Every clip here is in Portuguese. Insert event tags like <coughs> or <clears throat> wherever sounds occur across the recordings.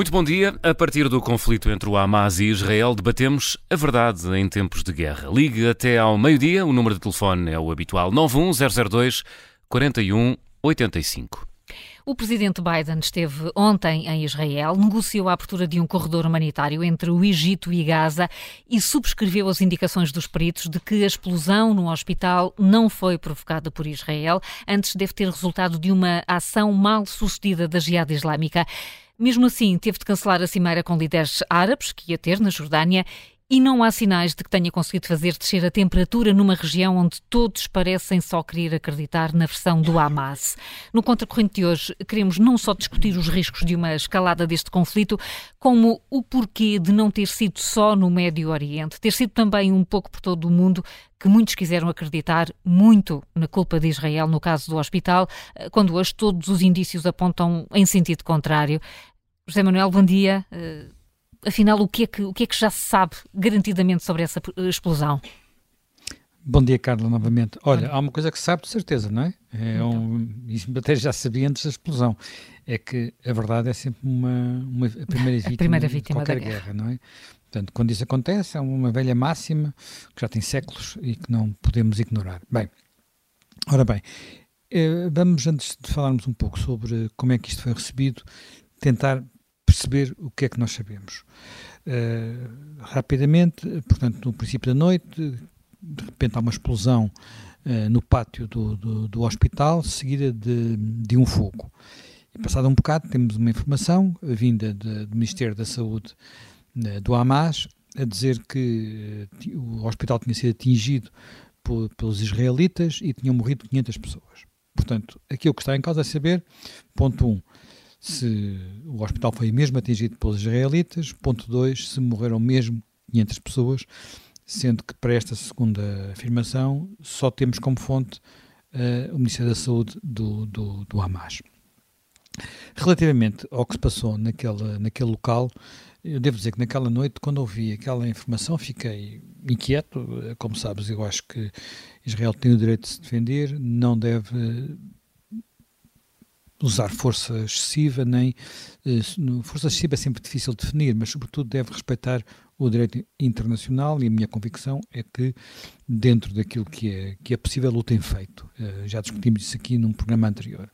Muito bom dia. A partir do conflito entre o Hamas e Israel, debatemos a verdade em tempos de guerra. Ligue até ao meio-dia. O número de telefone é o habitual 91002 4185. O presidente Biden esteve ontem em Israel, negociou a abertura de um corredor humanitário entre o Egito e Gaza e subscreveu as indicações dos peritos de que a explosão no hospital não foi provocada por Israel, antes deve ter resultado de uma ação mal sucedida da Jihad Islâmica. Mesmo assim, teve de cancelar a cimeira com líderes árabes, que ia ter na Jordânia, e não há sinais de que tenha conseguido fazer descer a temperatura numa região onde todos parecem só querer acreditar na versão do Hamas. No contracorrente de hoje, queremos não só discutir os riscos de uma escalada deste conflito, como o porquê de não ter sido só no Médio Oriente, ter sido também um pouco por todo o mundo, que muitos quiseram acreditar muito na culpa de Israel no caso do hospital, quando hoje todos os indícios apontam em sentido contrário. José Manuel, bom dia. Uh afinal, o que, é que, o que é que já se sabe garantidamente sobre essa explosão? Bom dia, Carla, novamente. Olha, há uma coisa que se sabe de certeza, não é? é então. um, isso até já sabia antes da explosão. É que a verdade é sempre uma, uma a primeira <laughs> vítima, a primeira vítima de qualquer guerra. guerra, não é? Portanto, quando isso acontece, é uma velha máxima que já tem séculos e que não podemos ignorar. Bem, ora bem, eh, vamos, antes de falarmos um pouco sobre como é que isto foi recebido, tentar perceber o que é que nós sabemos. Uh, rapidamente, portanto, no princípio da noite, de repente há uma explosão uh, no pátio do, do, do, hospital, seguida de, de um fogo. E passado um bocado, temos uma informação vinda de, do Ministério da Saúde uh, do Hamas a dizer que o hospital tinha sido atingido por, pelos israelitas e tinham morrido 500 pessoas. Portanto, aquilo que está em causa é saber, ponto 1, um, se o hospital foi mesmo atingido pelos israelitas. Ponto 2, se morreram mesmo 500 pessoas, sendo que para esta segunda afirmação só temos como fonte uh, o Ministério da Saúde do, do, do Hamas. Relativamente ao que se passou naquele, naquele local, eu devo dizer que naquela noite, quando ouvi aquela informação, fiquei inquieto. Como sabes, eu acho que Israel tem o direito de se defender, não deve usar força excessiva, nem eh, força excessiva é sempre difícil de definir, mas sobretudo deve respeitar o direito internacional e a minha convicção é que dentro daquilo que é, que é possível o tem feito. Eh, já discutimos isso aqui num programa anterior.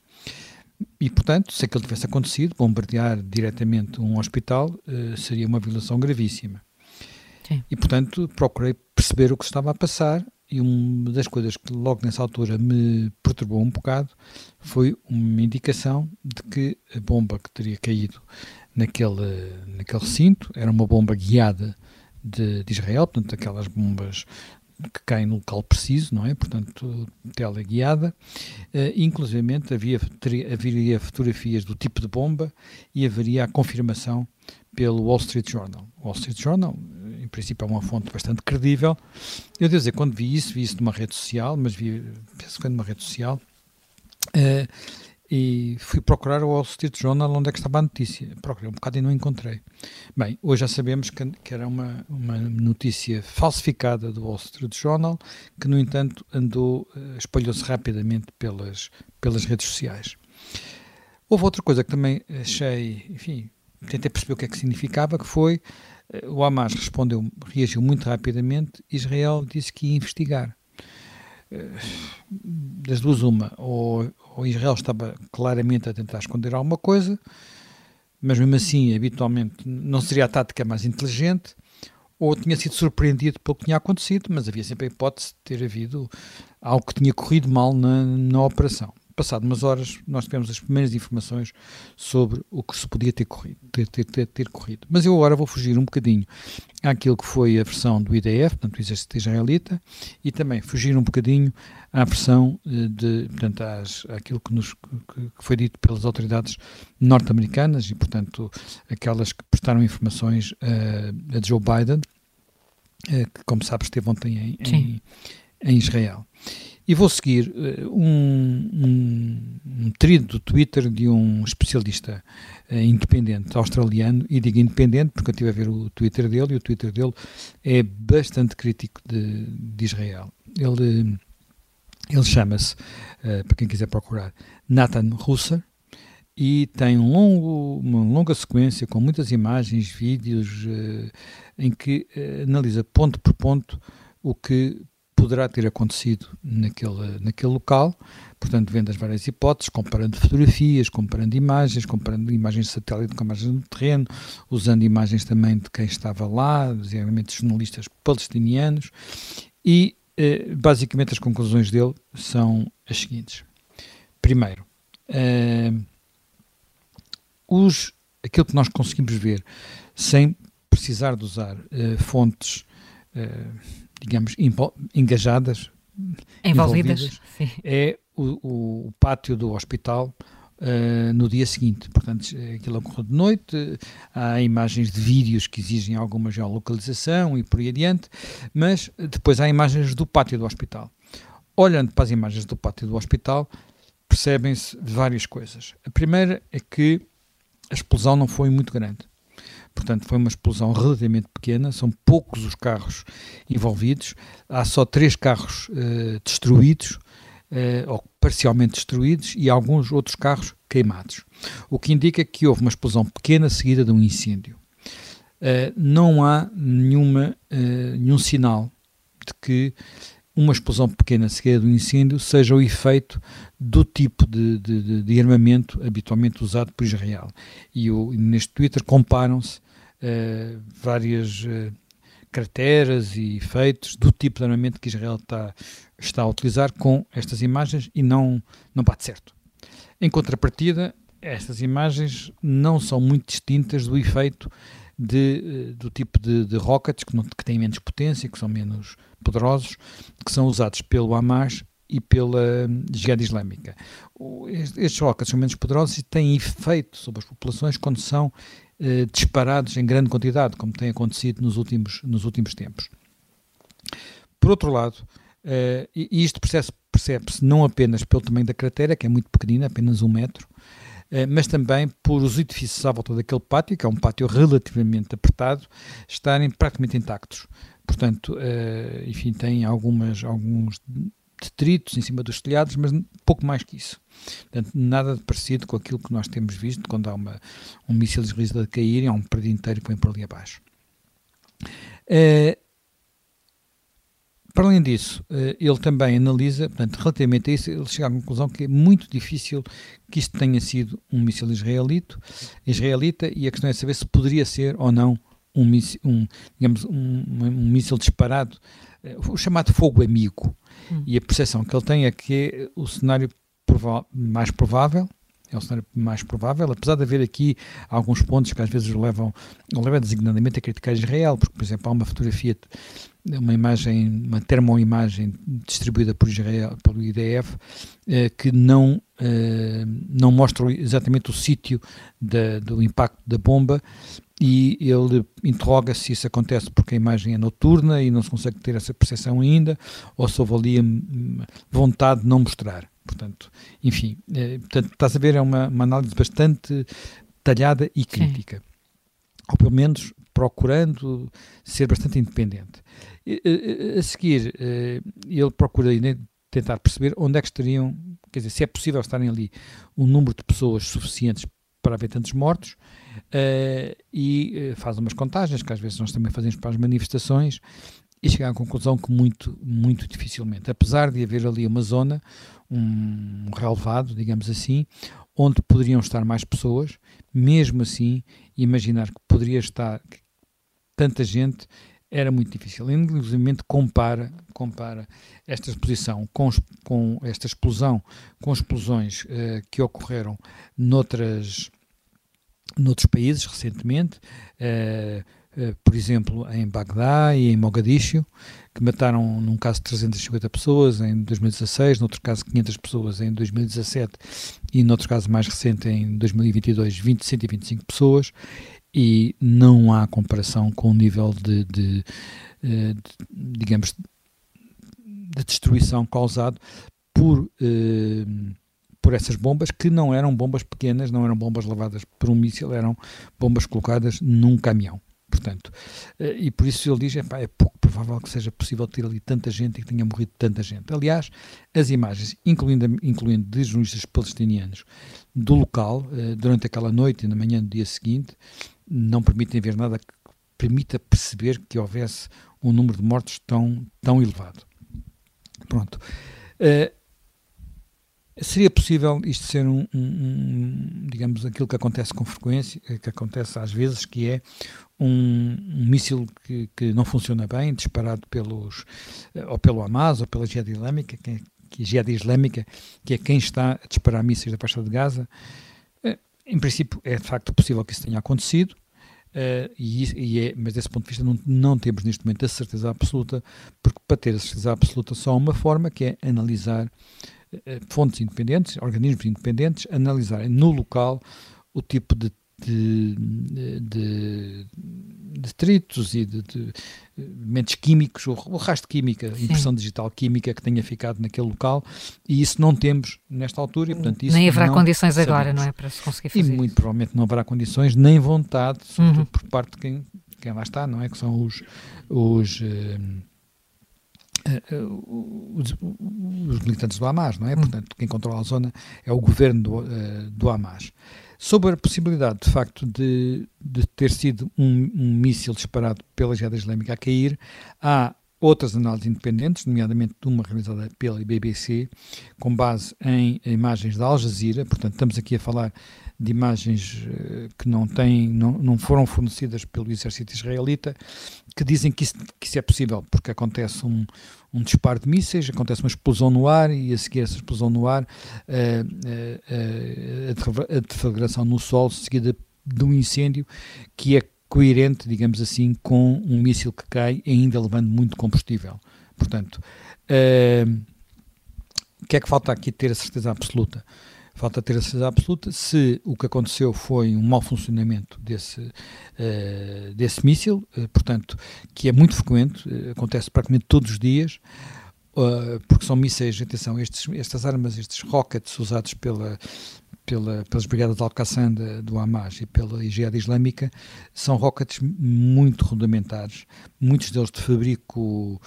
E, portanto, se aquilo tivesse acontecido, bombardear diretamente um hospital eh, seria uma violação gravíssima. Sim. E, portanto, procurei perceber o que estava a passar e uma das coisas que logo nessa altura me perturbou um bocado foi uma indicação de que a bomba que teria caído naquele, naquele recinto era uma bomba guiada de, de Israel, portanto, aquelas bombas que caem no local preciso, não é? Portanto, teleguiada. Uh, inclusivamente havia, teria, haveria fotografias do tipo de bomba e haveria a confirmação pelo Wall Street Journal. O Wall Street Journal em princípio é uma fonte bastante credível. Eu devo dizer, quando vi isso, vi isso numa rede social, mas vi, penso que foi numa rede social, uh, e fui procurar o Wall Street Journal onde é que estava a notícia. Procurei um bocado e não encontrei. Bem, hoje já sabemos que, que era uma, uma notícia falsificada do Wall Street Journal, que no entanto andou, uh, espalhou-se rapidamente pelas, pelas redes sociais. Houve outra coisa que também achei, enfim, tentei perceber o que é que significava, que foi eh, o Hamas respondeu, reagiu muito rapidamente. Israel disse que ia investigar. Eh, das duas, uma, ou, ou Israel estava claramente a tentar esconder alguma coisa, mas mesmo assim, habitualmente, não seria a tática mais inteligente, ou tinha sido surpreendido pelo que tinha acontecido, mas havia sempre a hipótese de ter havido algo que tinha corrido mal na, na operação passado umas horas, nós tivemos as primeiras informações sobre o que se podia ter corrido, ter, ter, ter, ter corrido. Mas eu agora vou fugir um bocadinho àquilo que foi a versão do IDF, portanto, do Exército Israelita, e também fugir um bocadinho à versão eh, de, portanto, às, àquilo que, nos, que foi dito pelas autoridades norte-americanas e, portanto, aquelas que prestaram informações a, a Joe Biden, eh, que, como sabes, esteve ontem em, em, em Israel. E vou seguir uh, um, um, um trilho do Twitter de um especialista uh, independente australiano, e digo independente porque eu estive a ver o Twitter dele, e o Twitter dele é bastante crítico de, de Israel. Ele, ele chama-se, uh, para quem quiser procurar, Nathan Russer, e tem um longo, uma longa sequência com muitas imagens, vídeos, uh, em que analisa ponto por ponto o que poderá ter acontecido naquele, naquele local, portanto, vendo as várias hipóteses, comparando fotografias, comparando imagens, comparando imagens de satélite com imagens do terreno, usando imagens também de quem estava lá, geralmente jornalistas palestinianos, e eh, basicamente as conclusões dele são as seguintes. Primeiro, eh, os, aquilo que nós conseguimos ver sem precisar de usar eh, fontes digamos, engajadas, envolvidas, envolvidas é o, o, pátio do hospital uh, no dia seguinte. Portanto, aquilo ocorreu de noite, há imagens de vídeos que exigem alguma geolocalização e por aí adiante, mas depois há imagens do pátio do hospital. Olhando para as imagens do pátio do hospital, percebem-se várias coisas. A primeira é que a explosão não foi muito grande. Portanto, foi uma explosão relativamente pequena, são poucos os carros envolvidos, há só três carros uh, destruídos, uh, ou parcialmente destruídos, e alguns outros carros queimados. O que indica que houve uma explosão pequena seguida de um incêndio. Uh, não há nenhuma, nenhum sinal de que uma explosão pequena seguida de um incêndio seja o efeito do tipo de, de, de armamento habitualmente usado por Israel. E o, neste Twitter comparam-se uh, várias uh, crateras e efeitos do tipo de armamento que Israel está, está a utilizar com estas imagens e não, não bate certo. Em contrapartida, estas imagens não são muito distintas do efeito de, do tipo de, de rockets que, não, que têm menos potência, que são menos poderosos, que são usados pelo Hamas e pela Jihad Islâmica. Estes rockets são menos poderosos e têm efeito sobre as populações quando são eh, disparados em grande quantidade, como tem acontecido nos últimos, nos últimos tempos. Por outro lado, eh, e isto percebe-se percebe não apenas pelo tamanho da cratera, que é muito pequenina, apenas um metro, mas também por os edifícios à volta daquele pátio, que é um pátio relativamente apertado, estarem praticamente intactos. Portanto, enfim, tem algumas, alguns detritos em cima dos telhados, mas pouco mais que isso. Portanto, nada de parecido com aquilo que nós temos visto quando há uma, um míssil israelita a cair e há um prédio inteiro que vem por ali abaixo. Uh, para além disso, uh, ele também analisa, portanto, relativamente a isso, ele chega à conclusão que é muito difícil que isto tenha sido um míssil israelito, israelita e a questão é saber se poderia ser ou não um míssil, um, digamos, um, um míssil disparado, uh, o chamado fogo amigo, Hum. E a percepção que ele tem é que é o cenário mais provável, é o cenário mais provável, apesar de haver aqui alguns pontos que às vezes levam, levam designadamente a criticar Israel, porque, por exemplo, há uma fotografia, uma imagem, uma termoimagem distribuída por Israel, pelo IDF, eh, que não, eh, não mostra exatamente o sítio do impacto da bomba, e ele interroga se isso acontece porque a imagem é noturna e não se consegue ter essa percepção ainda, ou se houve ali hum, vontade de não mostrar. Portanto, enfim, é, portanto, estás a ver, é uma, uma análise bastante detalhada e crítica. Sim. Ou pelo menos procurando ser bastante independente. A seguir, eh, ele procura tentar perceber onde é que estariam, quer dizer, se é possível estarem ali um número de pessoas suficientes para haver tantos mortos uh, e uh, faz umas contagens, que às vezes nós também fazemos para as manifestações, e chega à conclusão que muito, muito dificilmente, apesar de haver ali uma zona, um relevado, digamos assim, onde poderiam estar mais pessoas, mesmo assim, imaginar que poderia estar tanta gente era muito difícil. Inclusive compara, compara esta exposição com, com esta explosão com explosões uh, que ocorreram noutras, noutros países recentemente, uh, uh, por exemplo em Bagdá e em Mogadishu, que mataram num caso 350 pessoas em 2016, noutro caso 500 pessoas em 2017 e noutro caso mais recente em 2022 20, 125 pessoas e não há comparação com o nível de, de, eh, de digamos de destruição causado por por essas bombas que não eram bombas pequenas, não eram bombas levadas por um míssil, eram bombas colocadas num caminhão. Portanto, eh, e por isso ele diz, epá, é pouco provável que seja possível ter ali tanta gente e que tenha morrido tanta gente. Aliás, as imagens, incluindo, incluindo de jornalistas palestinianos do local, durante aquela noite e na manhã do dia seguinte, não permitem ver nada que permita perceber que houvesse um número de mortos tão, tão elevado. Pronto. Uh, seria possível isto ser um, um, um, digamos, aquilo que acontece com frequência, que acontece às vezes, que é um, um míssil que, que não funciona bem, disparado pelos, eh, ou pelo Hamas ou pela Jihad Islâmica, que é, que Jihad Islâmica, que é quem está a disparar mísseis da faixa de Gaza. Em princípio, é de facto possível que isso tenha acontecido. Uh, e, e é, mas desse ponto de vista não, não, temos neste momento a certeza absoluta, porque para ter a certeza absoluta só há uma forma, que é analisar uh, fontes independentes, organismos independentes, analisarem no local o tipo de de, de, detritos e de, de mentes químicos, o, o rastro química, impressão digital química que tenha ficado naquele local, e isso não temos nesta altura. E, portanto, isso nem haverá condições sabemos. agora, não é? Para se conseguir fazer. E muito provavelmente não haverá condições, nem vontade, sobretudo uhum. por parte de quem, quem lá está, não é? Que são os. os uh, os, os, militantes do Hamas, não é? Uhum. Portanto, quem controla a zona é o governo do, uh, do Hamas. Sobre a possibilidade, de facto, de, de ter sido um, um míssil disparado pela Jihad Islâmica a cair, há outras análises independentes, nomeadamente uma realizada pela BBC, com base em imagens da Al Jazeera, portanto estamos aqui a falar de imagens uh, que não, têm, não, não foram fornecidas pelo exército israelita, que dizem que isso, que isso é possível, porque acontece um, um disparo de mísseis, acontece uma explosão no ar e a seguir essa explosão no ar, uh, uh, a deflagração no solo, seguida de um incêndio que é coerente, digamos assim, com um míssil que cai, ainda levando muito combustível. Portanto, o que é que falta aqui ter a certeza absoluta? Falta ter a certeza absoluta se o que aconteceu foi um mau funcionamento desse, uh, desse míssil, uh, portanto, que é muito frequente, uh, acontece praticamente todos os dias, porque são mísseis, atenção, estes, estas armas, estes rockets usados pela, pela, pelas brigadas de Al-Qassam do Hamas e pela Jihad Islâmica são rockets muito rudimentares, muitos deles de fabrico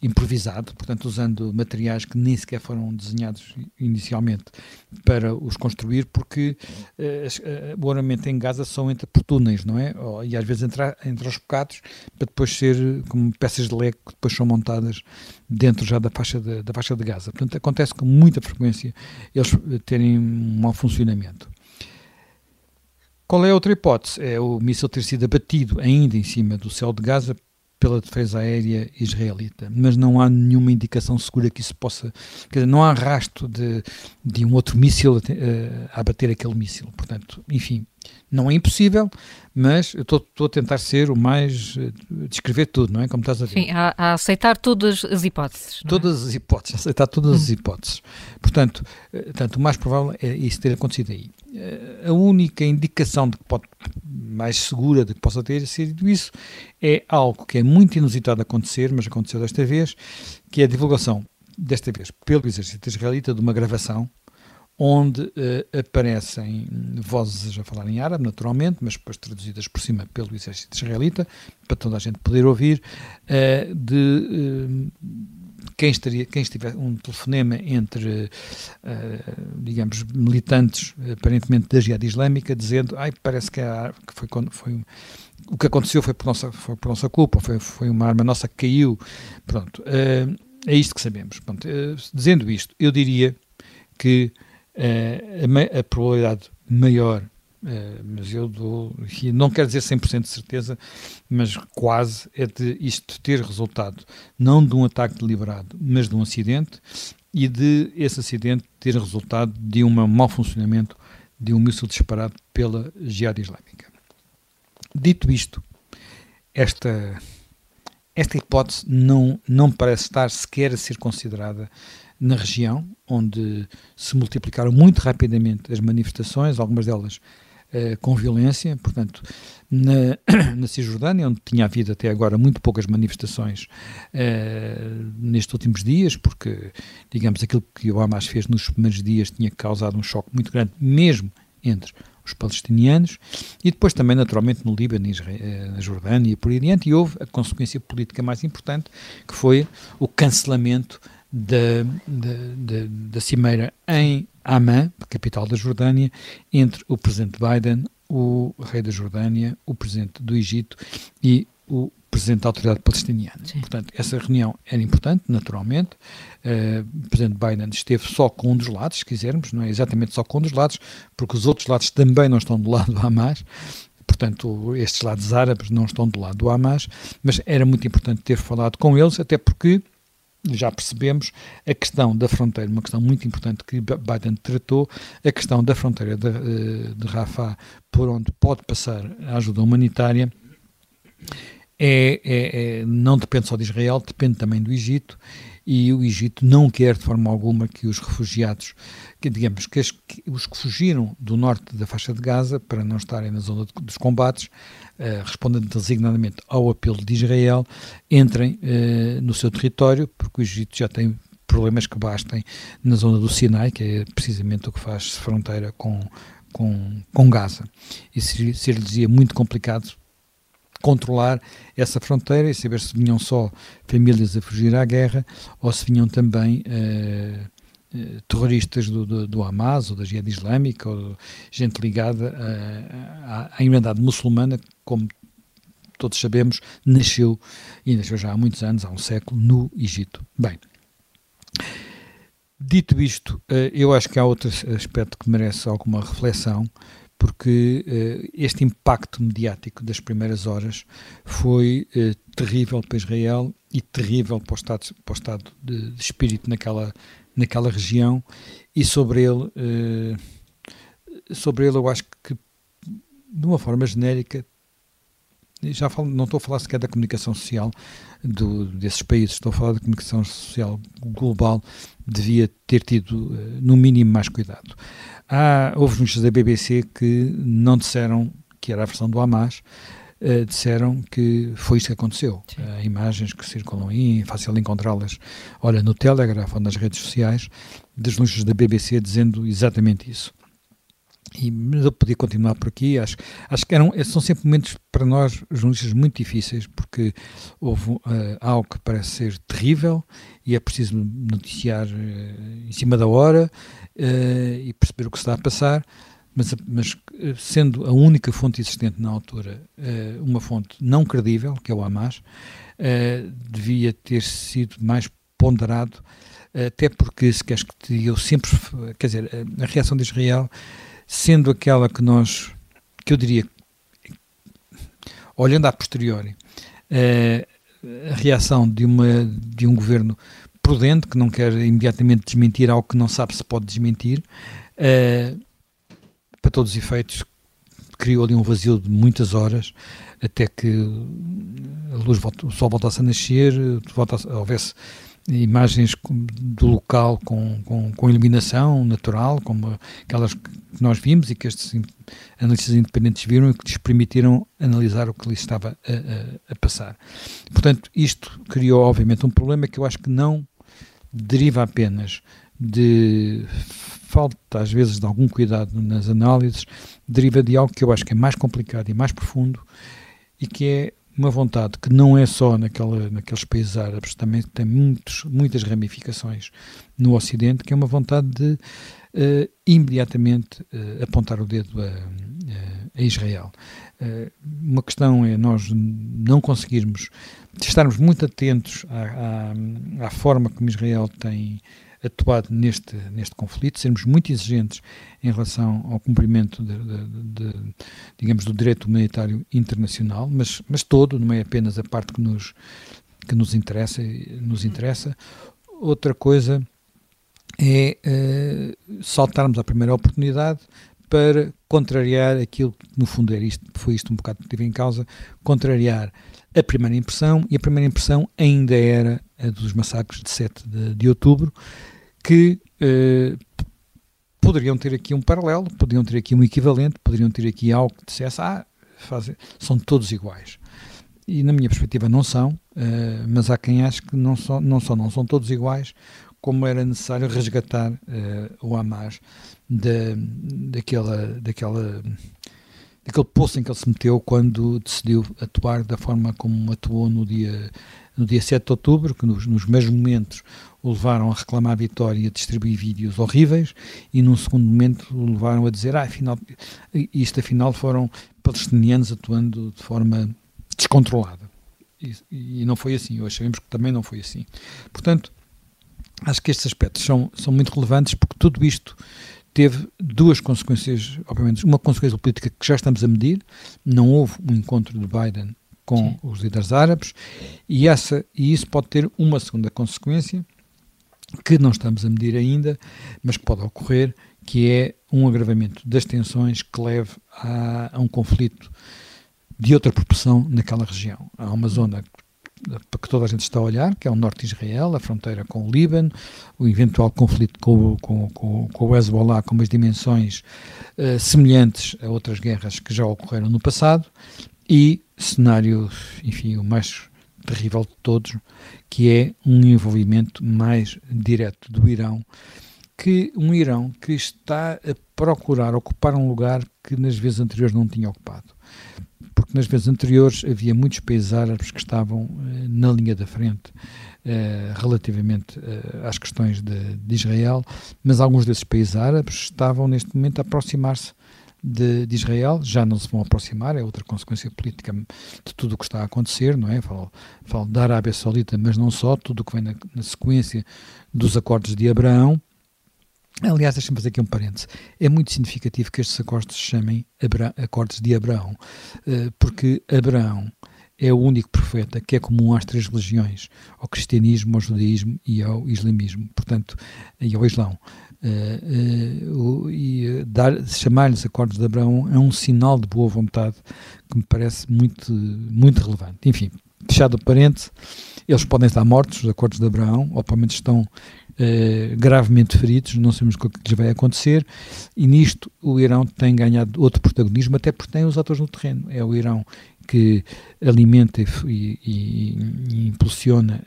improvisado, portanto usando materiais que nem sequer foram desenhados inicialmente para os construir, porque uh, o ornamento em Gaza são entre por túneis, não é? E às vezes entre, entre os bocados, para depois ser como peças de leque que depois são montadas dentro já da faixa de, da faixa de Gaza. Portanto, acontece com muita frequência eles terem um mau funcionamento. Qual é a outra hipótese? É o míssil ter sido abatido ainda em cima do céu de Gaza pela defesa aérea israelita, mas não há nenhuma indicação segura que isso possa. Quer dizer, não há rastro de, de um outro míssil a, a abater aquele míssil. Portanto, enfim, não é impossível, mas eu estou a tentar ser o mais. Eh, descrever tudo, não é? Como estás a ver. Sim, a, a aceitar todas as hipóteses. É? Todas as hipóteses, aceitar todas as hum. hipóteses. Portanto, eh, portanto, o mais provável é isso ter acontecido aí. Eh, a única indicação de que pode, mais segura de que possa ter sido isso é algo que é muito inusitado acontecer, mas aconteceu desta vez, que é a divulgação, desta vez pelo exército israelita, de uma gravação onde uh, aparecem vozes a falar em árabe, naturalmente, mas depois traduzidas por cima pelo exército israelita, para toda a gente poder ouvir, uh, de uh, quem, estaria, quem estiver um telefonema entre, digamos, militantes, aparentemente da Jihad Islâmica, dizendo, ai, parece que, a, que foi, foi o que aconteceu foi por nossa, foi por nossa culpa, foi, foi uma arma nossa que caiu, pronto, é isto que sabemos. Pronto, dizendo isto, eu diria que a, a probabilidade maior Uh, mas eu dou, não quero dizer 100% de certeza, mas quase, é de isto ter resultado não de um ataque deliberado, mas de um acidente e de esse acidente ter resultado de um mau funcionamento de um míssil disparado pela Jihad Islâmica. Dito isto, esta, esta hipótese não, não parece estar sequer a ser considerada na região, onde se multiplicaram muito rapidamente as manifestações, algumas delas uh, com violência, portanto, na, <clears throat> na Cisjordânia, onde tinha havido até agora muito poucas manifestações uh, nestes últimos dias, porque, digamos, aquilo que o Hamas fez nos primeiros dias tinha causado um choque muito grande, mesmo entre os palestinianos, e depois também, naturalmente, no Líbano, eh, na Jordânia e por aí adiante, e houve a consequência política mais importante, que foi o cancelamento da, da, da, cimeira em Amman, capital da Jordânia, entre o presidente Biden, o rei da Jordânia, o presidente do Egito e o presidente da autoridade palestiniana. Sim. Portanto, essa reunião era importante, naturalmente. Uh, o presidente Biden esteve só com um dos lados, se quisermos, não é exatamente só com um dos lados, porque os outros lados também não estão do lado do Hamas. Portanto, estes lados árabes não estão do lado do Hamas, mas era muito importante ter falado com eles, até porque já percebemos a questão da fronteira, uma questão muito importante que Biden tratou, a questão da fronteira de, eh, de Rafah, por onde pode passar a ajuda humanitária, é, é, é, não depende só de Israel, depende também do Egito, e o Egito não quer de forma alguma que os refugiados, que digamos que, as, que os que fugiram do norte da faixa de Gaza para não estarem na zona de, dos combates, respondendo designadamente ao apelo de Israel, entrem uh, no seu território, porque o Egito já tem problemas que bastem na zona do Sinai, que é precisamente o que faz fronteira com, com, com Gaza. E ser-lhes muito complicado controlar essa fronteira e saber se vinham só famílias a fugir à guerra ou se vinham também uh, terroristas do, do, do, Hamas ou da Jihad Islâmica ou gente ligada à, à Irmandade Muçulmana, como todos sabemos, nasceu, e nasceu já há muitos anos, há um século, no Egito. Bem, dito isto, uh, eu acho que há outro aspecto que merece alguma reflexão, porque uh, este impacto mediático das primeiras horas foi terrível para Israel e terrível para o estado, para o estado de, de, espírito naquela, naquela região e sobre ele, uh, sobre ele eu acho que de uma forma genérica já falo, não estou a falar sequer da comunicação social do, desses países, estou a falar da comunicação social global, devia ter tido, no mínimo, mais cuidado. Há, houve notícias da BBC que não disseram que era a versão do Hamas, uh, disseram que foi isso que aconteceu. Uh, imagens que circulam aí, é fácil encontrá-las, olha, no Telegraph ou nas redes sociais, das notícias da BBC dizendo exatamente isso. E, mas eu podia continuar por aqui. Acho, acho que eram, são sempre momentos para nós, jornalistas, muito difíceis, porque houve uh, algo que parece ser terrível e é preciso noticiar em cima da hora e perceber o que se está a passar. Mas, mas sendo a única fonte existente na altura uma fonte não credível, que é o Hamas, devia ter sido mais ponderado, até porque, se queres que eu sempre, quer dizer, a reação de Israel sendo aquela que nós, que eu diria, olhando a posteriori, a reação de, uma, de um governo prudente, que não quer imediatamente desmentir algo que não sabe se pode desmentir, para todos os efeitos, criou ali um vazio de muitas horas, até que a luz, o sol voltasse a nascer, voltasse, houvesse imagens do local com, com, com, iluminação natural, como aquelas que nós vimos e que estes analistas independentes viram e que lhes permitiram analisar o que lhes estava a, a, a passar. Portanto, isto criou, obviamente, um problema que eu acho que não deriva apenas de falta, às vezes, de algum cuidado nas análises, deriva de algo que eu acho que é mais complicado e mais profundo e que é uma vontade que não é só naquela, naqueles países árabes, também tem muitos, muitas ramificações no Ocidente, que é uma vontade de uh, imediatamente uh, apontar o dedo a, a Israel. Uh, uma questão é nós não conseguirmos, estarmos muito atentos à, à, à forma como Israel tem atuado neste, neste conflito, sermos muito exigentes em relação ao cumprimento, de, de, de, digamos, do direito humanitário internacional, mas, mas todo, não é apenas a parte que nos, que nos interessa. Nos interessa. Outra coisa é uh, saltarmos à primeira oportunidade para contrariar aquilo que, no fundo, era isto, foi isto um bocado que tive em causa, contrariar a primeira impressão, e a primeira impressão ainda era a dos massacres de 7 de, de outubro, que eh, poderiam ter aqui um paralelo, poderiam ter aqui um equivalente, poderiam ter aqui algo que dissesse, ah, são todos iguais. E na minha perspectiva não são, uh, mas há quem ache que não só, não só não são todos iguais, como era necessário resgatar uh, o Hamas da, daquela, daquela, daquele poço em que ele se meteu quando decidiu atuar da forma como atuou no dia, no dia 7 de outubro, que nos, nos mesmos momentos o levaram a reclamar a vitória e a distribuir vídeos horríveis, e num segundo momento o levaram a dizer, ah, afinal, isto afinal foram palestinianos atuando de forma descontrolada. E, e não foi assim, hoje sabemos que também não foi assim. Portanto, acho que estes aspectos são, são muito relevantes porque tudo isto teve duas consequências, obviamente, uma consequência política que já estamos a medir, não houve um encontro de Biden com Sim. os líderes árabes, e, essa, e isso pode ter uma segunda consequência, que não estamos a medir ainda, mas que pode ocorrer, que é um agravamento das tensões que leve a, a um conflito de outra proporção naquela região. Há uma zona para que toda a gente está a olhar, que é o norte de Israel, a fronteira com o Líbano, o eventual conflito com, com, com, com o Hezbollah com umas dimensões uh, semelhantes a outras guerras que já ocorreram no passado, e cenário, enfim, o mais terrível de todos, que é um envolvimento mais direto do Irão, que um Irão que está a procurar ocupar um lugar que nas vezes anteriores não tinha ocupado. Porque nas vezes anteriores havia muitos países árabes que estavam eh, na linha da frente eh, relativamente eh, às questões de, de, Israel, mas alguns desses países árabes estavam neste momento a aproximar-se de, de, Israel, já não se vão aproximar, é outra consequência política de tudo o que está a acontecer, não é? Falo, falo da Arábia Saudita, mas não só, tudo o que vem na, na sequência dos acordos de Abraão. Aliás, deixa-me fazer aqui um parêntese. É muito significativo que estes acordos se chamem Abra Acordos de Abraão, eh, porque Abraão é o único profeta que é comum às três religiões, ao cristianismo, ao judaísmo e ao islamismo, portanto, e ao islão. Uh, uh, e dar, chamar-lhes acordos de Abraão é um sinal de boa vontade que me parece muito, muito relevante. Enfim, fechado o parêntese, eles podem estar mortos, os acordos de Abraão, ou pelo menos estão uh, gravemente feridos, não sabemos o que lhes vai acontecer, e nisto o Irão tem ganhado outro protagonismo, até porque tem os atores no terreno. É o Irão que alimenta e, e, e impulsiona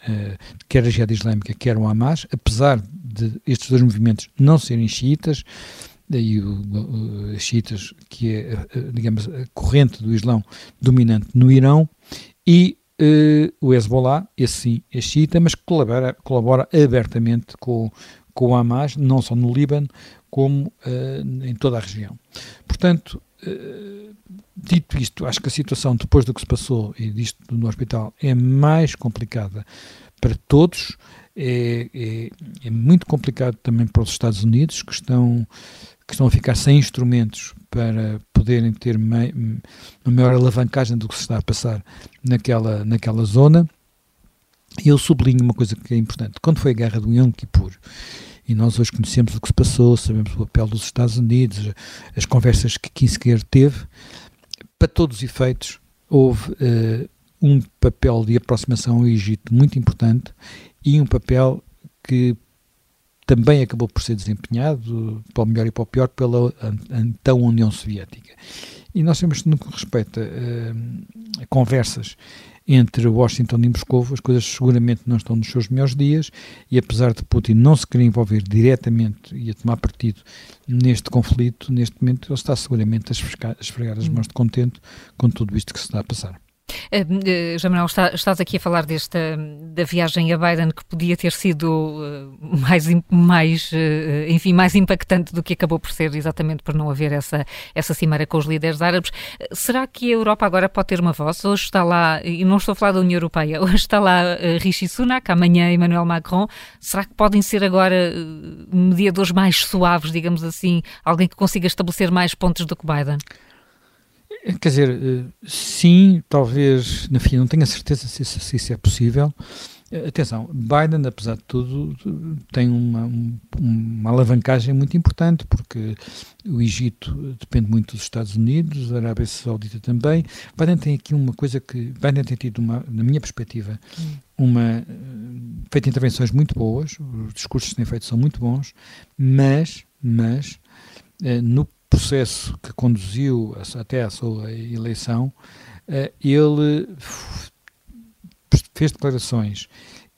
quer a Jihad Islâmica, quer o Hamas, apesar de estes dois movimentos não serem xiitas, daí os xiitas, que é, digamos, a corrente do Islão dominante no Irão, e uh, o Hezbollah, esse sim é xiita, mas colabora, colabora abertamente com, com o Hamas, não só no Líbano, como uh, em toda a região. Portanto, uh, dito isto, acho que a situação depois do que se passou e disto no hospital é mais complicada para todos, é, é, é muito complicado também para os Estados Unidos, que estão que estão a ficar sem instrumentos para poderem ter mei, uma maior alavancagem do que se está a passar naquela, naquela zona. E eu sublinho uma coisa que é importante. Quando foi a guerra do Yom Kippur, e nós hoje conhecemos o que se passou, sabemos o papel dos Estados Unidos, as conversas que Kissinger teve, para todos os efeitos, houve uh, um papel de aproximação ao Egito muito importante e um papel que também acabou por ser desempenhado, para o melhor e para o pior, pela então União Soviética. E nós temos, no que respeita uh, a conversas entre Washington e Moscou, as coisas seguramente não estão nos seus melhores dias, e apesar de Putin não se querer envolver diretamente e a tomar partido neste conflito, neste momento ele está seguramente a esfregar, a esfregar as mãos de contente com tudo isto que se está a passar. Uh, Jamal, está, estás aqui a falar desta da viagem a Biden que podia ter sido uh, mais, mais, uh, enfim, mais impactante do que acabou por ser, exatamente por não haver essa, essa cimeira com os líderes árabes. Será que a Europa agora pode ter uma voz? Hoje está lá, e não estou a falar da União Europeia, <laughs> hoje está lá Rishi Sunak, amanhã Emmanuel Macron. Será que podem ser agora mediadores mais suaves, digamos assim, alguém que consiga estabelecer mais pontos do que Biden? Quer dizer, eh, sim, talvez, enfim, não tenho a certeza se, se isso é possível. Eh, atenção, Biden, apesar de tudo, tem uma, uma alavancagem muito importante, porque o Egito depende muito dos Estados Unidos, a Arábia Saudita também. Biden tem aqui uma coisa que. Biden tem tido, uma, na minha perspectiva, uma. Eh, feito intervenções muito boas, os discursos que têm feito são muito bons, mas, mas no processo que conduziu até à sua eleição, eh, ele fez declarações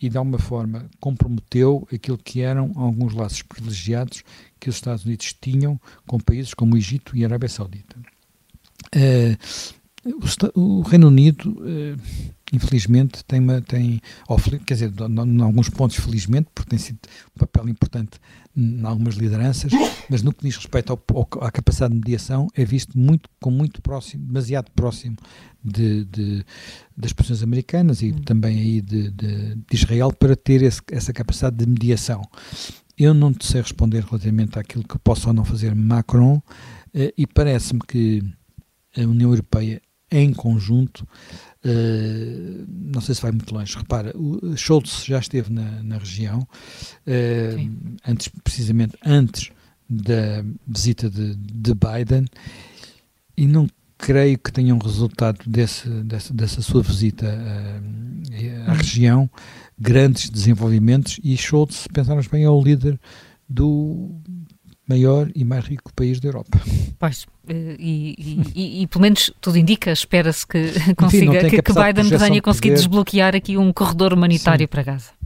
e de alguma forma comprometeu aquilo que eram alguns laços privilegiados que os Estados Unidos tinham com países como o Egito e a Arábia Saudita. Uh, o, o, Reino Unido, uh, infelizmente, tem, uma, tem quer dizer, em alguns pontos, felizmente, porque tem sido um papel importante em algumas lideranças, mas no que diz respeito ao, ao, à capacidade de mediação, é visto muito, com muito próximo, demasiado próximo de, de das posições americanas e hum. também aí de, de, de Israel para ter esse, essa capacidade de mediação. Eu não te sei responder relativamente àquilo que possa ou não fazer Macron, eh, e parece-me que a União Europeia, em conjunto, eh, não sei se vai muito longe. Repara, o Schultz já esteve na, na região, eh, antes, precisamente antes da visita de, de Biden, e não creio que tenha um resultado desse, dessa, dessa sua visita à, à hum. região grandes desenvolvimentos e Schultz, pensarmos bem, é o líder do maior e mais rico país da Europa. Pois, eh, e, e, e, e pelo menos tudo indica, espera-se que consiga, Enfim, que, que Biden tenha conseguido desbloquear aqui um corredor humanitário Sim. para Gaza.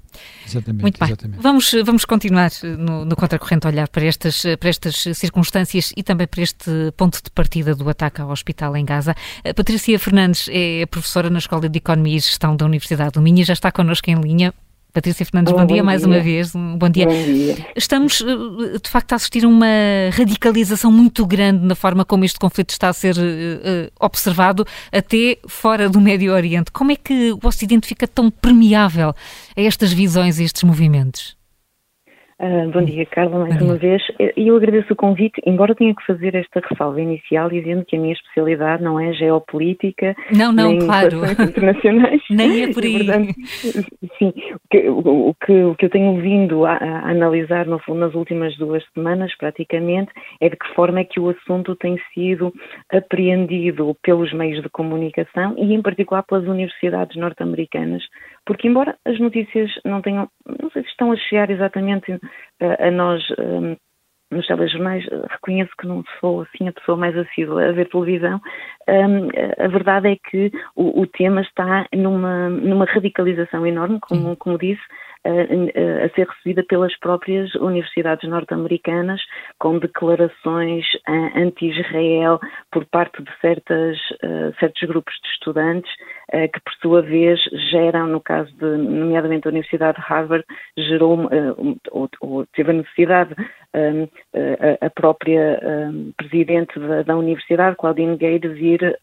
Exatamente. Muito bem. Exatamente. Vamos, vamos continuar no, no contracorrente a olhar para estas, para estas circunstâncias e também para este ponto de partida do ataque ao hospital em Gaza. A Patrícia Fernandes é professora na Escola de Economia e Gestão da Universidade do Minho e já está connosco em linha. Patrícia Fernandes, Olá, bom, dia bom mais dia. uma vez. Um bom dia. Bom dia. Estamos, eh, de facto, a assistir a uma radicalização muito grande na forma como este conflito está a ser uh, observado, até fora do Médio Oriente. Como é que o Ocidente fica tão permeável a estas visões e estes movimentos? Uh, bom dia, Carla, mais bom uma vez. E eu agradeço o convite, embora tenha que fazer esta ressalva inicial dizendo que a minha especialidade não é geopolítica, não, não, nem claro. internacionais. <laughs> nem é por aí. Portanto, sim, o que, o, que, o que eu tenho vindo a, a, analisar no nas últimas duas semanas, praticamente, é de que forma é que o assunto tem sido apreendido pelos meios de comunicação e, em particular, pelas universidades norte-americanas, porque embora as notícias não tenham, não sei se estão a chegar exatamente a, a nós um, nos telejornais, reconheço que não sou assim a pessoa mais assídua a ver televisão, um, a verdade é que o, o, tema está numa, numa radicalização enorme, como, como disse, a, ser recebida pelas próprias universidades norte-americanas, com declarações anti-Israel por parte de certas, certos grupos de estudantes, que por sua vez geram, no caso de, nomeadamente a Universidade de Harvard, gerou, ou, ou, teve a necessidade, a, própria presidente da, da, Universidade, Claudine Gay, de vir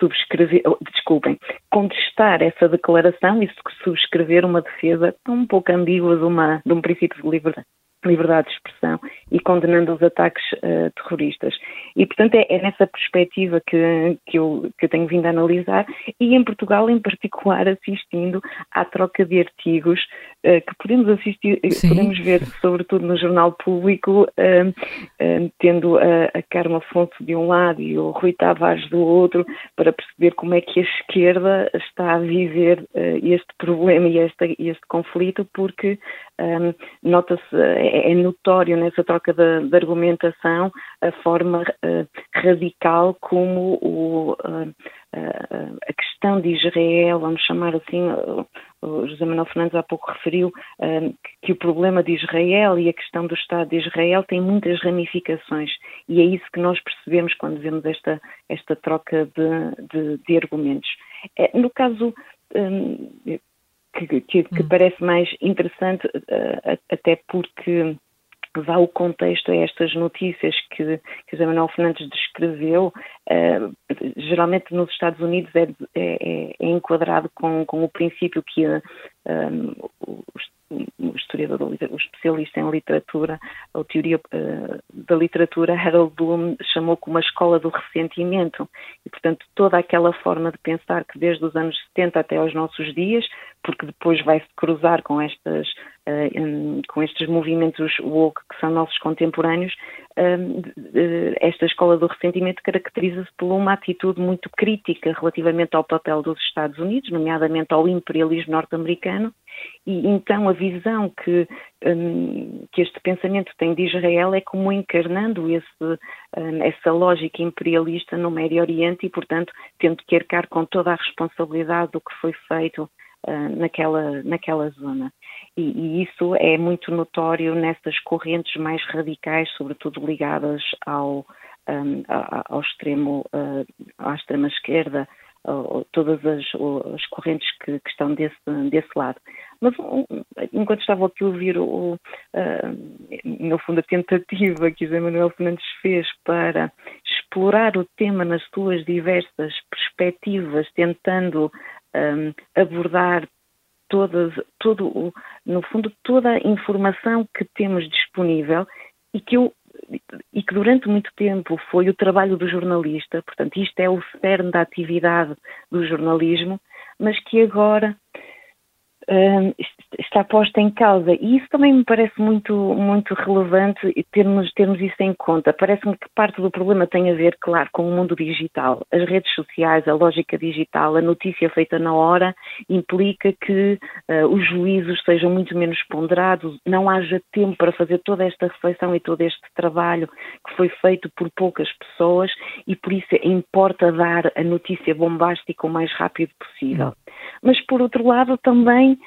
subscrever, oh, desculpem, contestar essa declaração e subscrever uma defesa um pouco ambígua de, uma, de um princípio de liberdade liberdade de expressão e condenando os ataques uh, terroristas. E, portanto, é, é, nessa perspectiva que, que, eu, que eu tenho vindo a analisar e em Portugal, em particular, assistindo à troca de artigos uh, que podemos assistir, eh, Sim. podemos ver, sobretudo no Jornal Público, uh, tendo a, a Carmo Afonso de um lado e o Rui Tavares do outro, para perceber como é que a esquerda está a viver este problema e este, este conflito, porque um, nota-se é, é, notório nessa troca de, de argumentação a forma uh, radical como o, uh, uh, a questão de Israel, vamos chamar assim, o José Manuel Fernandes há pouco referiu que o problema de Israel e a questão do Estado de Israel tem muitas ramificações e é isso que nós percebemos quando vemos esta, esta troca de, de, de argumentos. É, no caso, um, que, que, que hum. parece mais interessante, uh, até porque dá o contexto a estas notícias que, que José Manuel Fernandes descreveu, uh, geralmente nos Estados Unidos é, é, é, enquadrado com, com o princípio que um, os o historiador, o especialista em literatura, a teoria uh, da literatura, Harold Bloom chamou como uma escola do ressentimento. E, portanto, toda aquela forma de pensar que desde os anos 70 até aos nossos dias, porque depois vai se cruzar com estas uh, um, com estes movimentos woke que são nossos contemporâneos, uh, esta escola do ressentimento caracteriza-se por uma atitude muito crítica relativamente ao papel dos Estados Unidos, nomeadamente ao imperialismo norte-americano, e então a visão que, um, que este pensamento tem de Israel é como encarnando esse, um, essa lógica imperialista no Médio Oriente e, portanto, tendo que arcar com toda a responsabilidade do que foi feito naquela, naquela zona. E, e, isso é muito notório nessas correntes mais radicais, sobretudo ligadas ao, um, ao extremo, uh, à extrema esquerda, todas as, as correntes que, que, estão desse, desse lado. Mas enquanto estava aqui a ouvir o, uh, no fundo a tentativa que o José Manuel Fernandes fez para explorar o tema nas suas diversas perspectivas, tentando um, abordar todas, todo, no fundo toda a informação que temos disponível e que eu e que durante muito tempo foi o trabalho do jornalista, portanto, isto é o cerne da atividade do jornalismo, mas que agora está posta em causa. E isso também me parece muito, muito relevante termos, termos isso em conta. Parece-me que parte do problema tem a ver, claro, com o mundo digital. As redes sociais, a lógica digital, a notícia feita na hora implica que uh, os juízos sejam muito menos ponderados, não haja tempo para fazer toda esta reflexão e todo este trabalho que foi feito por poucas pessoas e por isso importa dar a notícia bombástica o mais rápido possível. Mas, por outro lado, também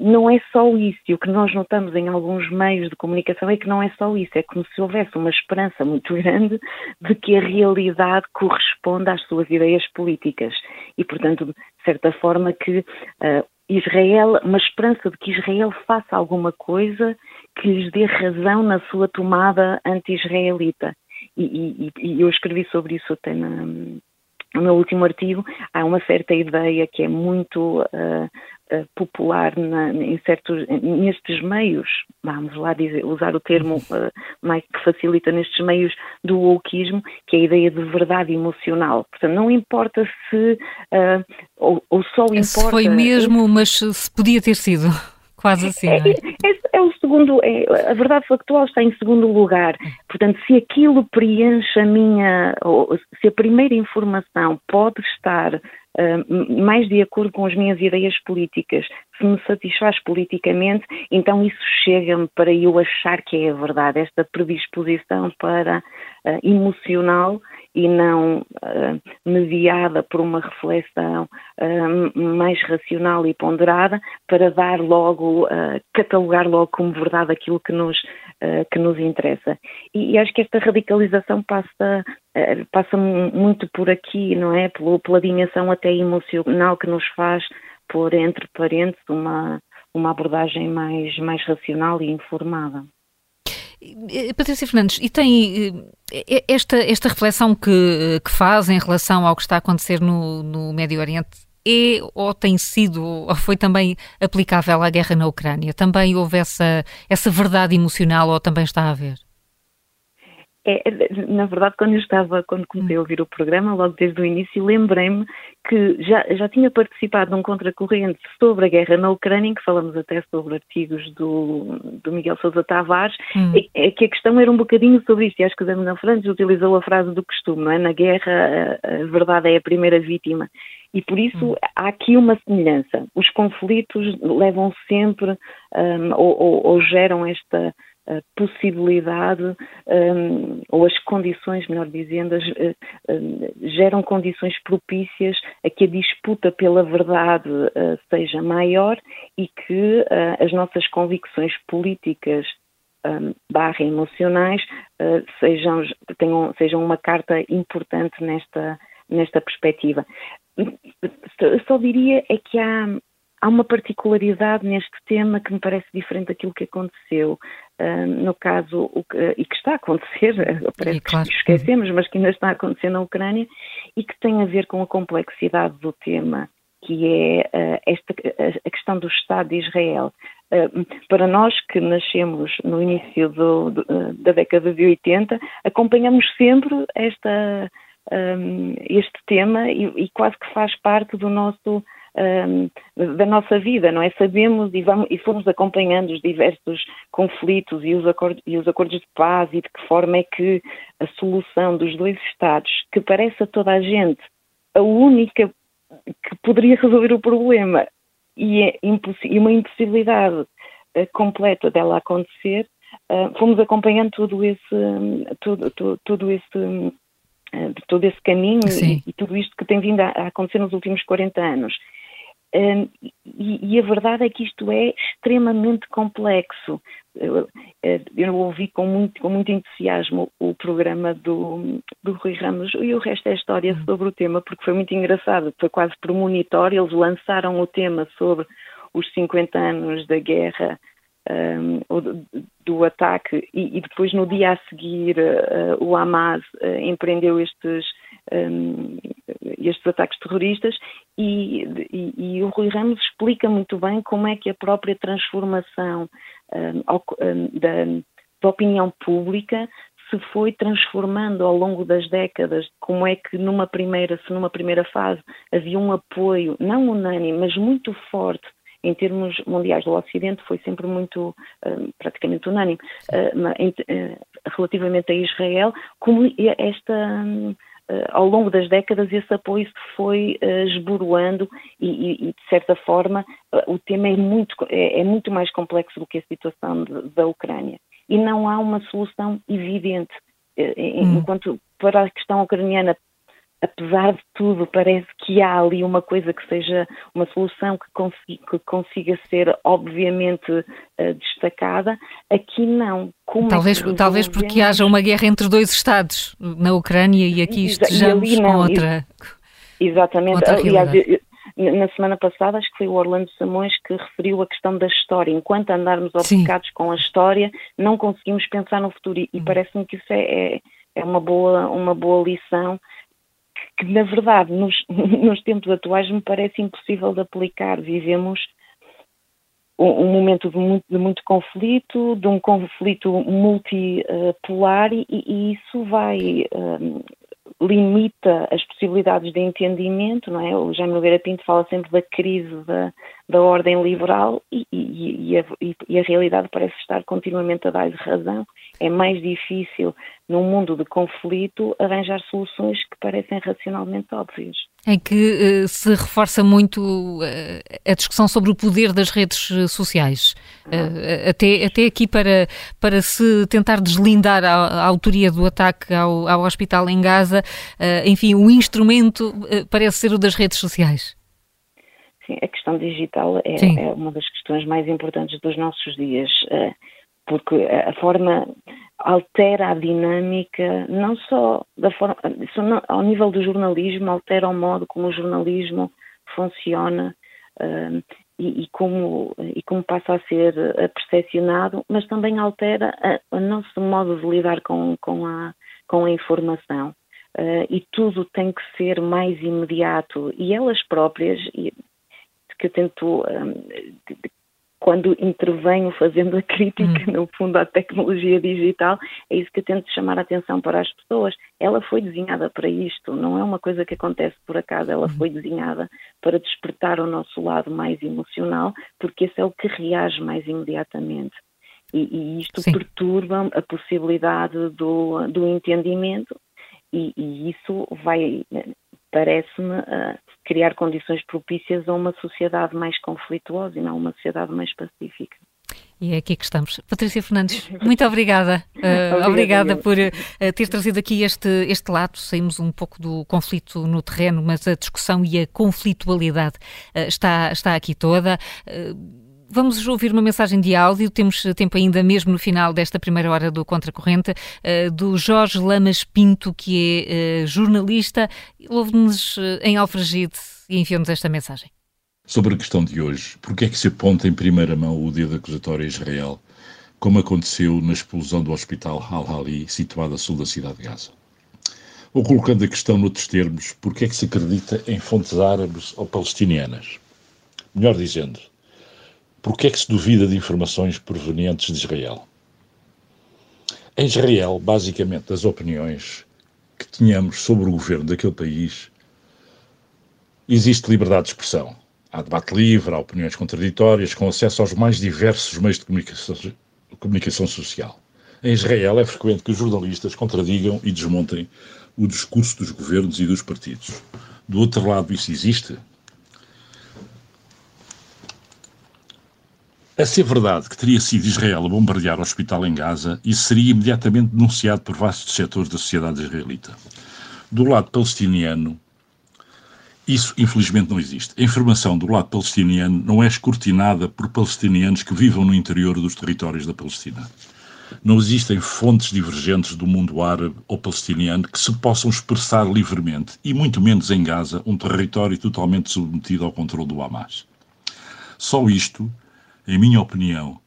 não é só isso. E o que nós notamos em alguns meios de comunicação é que não é só isso. É como se houvesse uma esperança muito <laughs> grande de que a realidade corresponda às suas ideias políticas. E, portanto, de certa forma, que uh, Israel, uma esperança de que Israel faça alguma coisa que lhes dê razão na sua tomada anti-israelita. E, e, e, eu escrevi sobre isso até na, no meu último artigo, há uma certa ideia que é muito uh, uh, popular na, em certos, nestes meios, vamos lá dizer, usar o termo uh, mais que facilita nestes meios do wokeismo, que é a ideia de verdade emocional. Portanto, não importa se, ou, ou, só importa... Se foi mesmo, mas se podia ter sido. Quase assim. É, é? É, é, o segundo, é, a verdade factual está em segundo lugar. Portanto, se aquilo preenche a minha, se a primeira informação pode estar uh, mais de acordo com as minhas ideias políticas, se me satisfaz politicamente, então isso chega-me para eu achar que é a verdade. Esta predisposição para uh, emocional e não uh, mediada por uma reflexão uh, mais racional e ponderada para dar logo, uh, catalogar logo como verdade aquilo que nos, que nos interessa. E, e, acho que esta radicalização passa, passa muito por aqui, não é? Pela, pela dimensão até emocional que nos faz pôr entre parentes uma, uma abordagem mais, mais racional e informada. Eh, Patrícia Fernandes, e tem eh, esta, esta reflexão que, que faz em relação ao que está a acontecer no, no Médio Oriente é ou tem sido ou foi também aplicável à guerra na Ucrânia? Também houve essa, essa verdade emocional ou também está a haver? É, na verdade, quando eu estava, quando comecei a ouvir o programa, logo desde o início, lembrei-me que já, já tinha participado num contracorrente sobre a guerra na Ucrânia, em que falamos até sobre artigos do, do Miguel Sousa Tavares, hum. e, é que a questão era um bocadinho sobre isto, e acho que o Zé Manuel Fernandes utilizou a frase do costume, não é? Na guerra, a, a verdade é a primeira vítima. E por isso hum. há aqui uma semelhança. Os conflitos levam sempre, um, ou, ou, ou geram esta a possibilidade um, ou as condições, melhor dizendo, as, uh, geram condições propícias a que a disputa pela verdade uh, seja maior e que uh, as nossas convicções políticas um, barra emocionais sejam, tenham, sejam uma carta importante nesta, nesta perspectiva. Só diria é que há, há uma particularidade neste tema que me parece diferente daquilo que aconteceu. Uh, no caso, que, e que está a acontecer, <laughs> parece e, claro. que esquecemos, mas que ainda está a acontecer na Ucrânia, e que tem a ver com a complexidade do tema, que é uh, esta, a questão do Estado de Israel. Uh, para nós que nascemos no início do, do, da década de 80, acompanhamos sempre esta, um, este tema e, e quase que faz parte do nosso da nossa vida, não é? Sabemos e, vamos, e fomos acompanhando os diversos conflitos e os, acordos, e os acordos de paz e de que forma é que a solução dos dois Estados, que parece a toda a gente a única que poderia resolver o problema e, é e uma impossibilidade uh, completa dela acontecer, uh, fomos acompanhando todo esse, todo, todo, todo esse um, todo esse caminho e, e, tudo isto que tem vindo a, a, acontecer nos últimos 40 anos. Um, e, e, a verdade é que isto é extremamente complexo. Eu, eu ouvi com muito, com muito entusiasmo o programa do, do Rui Ramos e o resto é história uhum. sobre o tema, porque foi muito engraçado, foi quase premonitório. Eles lançaram o tema sobre os 50 anos da guerra um, do, ataque e, e, depois no dia a seguir uh, o Hamas uh, empreendeu estes um, estes ataques terroristas e, e, e, o Rui Ramos explica muito bem como é que a própria transformação um, da, da opinião pública se foi transformando ao longo das décadas, como é que numa primeira, se numa primeira fase havia um apoio, não unânime, mas muito forte em termos mundiais do Ocidente foi sempre muito, uh, praticamente unânime, uh, uh, relativamente a Israel, como esta um, ao longo das décadas esse apoio se foi uh, esboroando e, e, e, de certa forma uh, o tema é muito, é, é, muito mais complexo do que a situação de, da Ucrânia e não há uma solução evidente. Uh, hum. Enquanto para a questão ucraniana apesar de tudo, parece que há ali uma coisa que seja uma solução que consiga, que consiga ser obviamente uh, destacada. Aqui não. Como talvez, é talvez porque haja uma guerra entre dois Estados, na Ucrânia e aqui estejamos com outra. Exatamente. Outra Aliás, na semana passada, acho que foi o Orlando Samões que referiu a questão da história. Enquanto andarmos obcecados com a história, não conseguimos pensar no futuro. E, e hum. parece-me que isso é, é, é uma, boa, uma boa lição que na verdade nos, <laughs> nos tempos atuais me parece impossível de aplicar. Vivemos um, um momento de muito, de muito, conflito, de um conflito multipolar e, e isso vai um, limita as possibilidades de entendimento, não é? O Jaime Nogueira Pinto fala sempre da crise da, da ordem liberal e, e, e, a, e, a, realidade parece estar continuamente a dar-lhe razão. É mais difícil, num mundo de conflito, arranjar soluções que parecem racionalmente óbvias. Em que uh, se reforça muito uh, a discussão sobre o poder das redes eh, sociais. Uh, até, até aqui para, para se tentar deslindar a, a autoria do ataque ao, ao hospital em Gaza, enfim, o instrumento parece ser o das redes sociais. Sim, a questão digital é, é, uma das questões mais importantes dos nossos dias, eh, porque a forma altera a dinâmica, não só da forma, ao nível do jornalismo, altera o modo como o jornalismo funciona uh, e, e, como, e como passa a ser percepcionado, mas também altera o nosso modo de lidar com, com, a, com a informação. Uh, e tudo tem que ser mais imediato. E elas próprias, que eu tento, um, quando intervenho fazendo a crítica, hum. no fundo, à tecnologia digital, é isso que eu tento chamar a atenção para as pessoas. Ela foi desenhada para isto, não é uma coisa que acontece por acaso, ela hum. foi desenhada para despertar o nosso lado mais emocional, porque esse é o que reage mais imediatamente. E, e isto Sim. perturba a possibilidade do, do entendimento e, e, isso vai, parece-me, uh, criar condições propícias a uma sociedade mais conflituosa e não uma sociedade mais pacífica. E é aqui que estamos. Patrícia Fernandes, <laughs> muito obrigada. <laughs> Uh, obrigada por uh, ter trazido aqui este, este lado. Saímos um pouco do conflito no terreno, mas a discussão e a conflitualidade uh, está, está aqui toda. Vamos ouvir uma mensagem de áudio, temos tempo ainda mesmo no final desta primeira hora do Contracorrente, uh, do Jorge Lamas Pinto, que é uh, jornalista, ouve-nos em Alfragide e enviou-nos esta mensagem. Sobre a questão de hoje, porque é que se aponta em primeira mão o dedo acusatório a Israel, como aconteceu na explosão do hospital Al-Hali, situado a sul da cidade de Gaza? Ou colocando a questão noutros termos, porque é que se acredita em fontes árabes ou palestinianas? Melhor dizendo, porque é que se duvida de informações provenientes de Israel? Em Israel, basicamente, as opiniões que tínhamos sobre o governo daquele país, existe liberdade de expressão. Há debate livre, há opiniões contraditórias, com acesso aos mais diversos meios de comunicação, comunicação social. Em Israel é frequente que os jornalistas contradigam e desmontem o discurso dos governos e dos partidos. Do outro lado, isso existe? A ser verdade que teria sido Israel a bombardear o hospital em Gaza, isso seria imediatamente denunciado por vastos setores da sociedade israelita. Do lado palestiniano, Isso, infelizmente, não existe. A informação do lado palestiniano não é escrutinada por palestinianos que vivam no interior dos territórios da Palestina. Não existem fontes divergentes do mundo árabe ou palestiniano que se possam expressar livremente, e muito menos em Gaza, um território totalmente submetido ao controle do Hamas. Só isto, em minha opinião,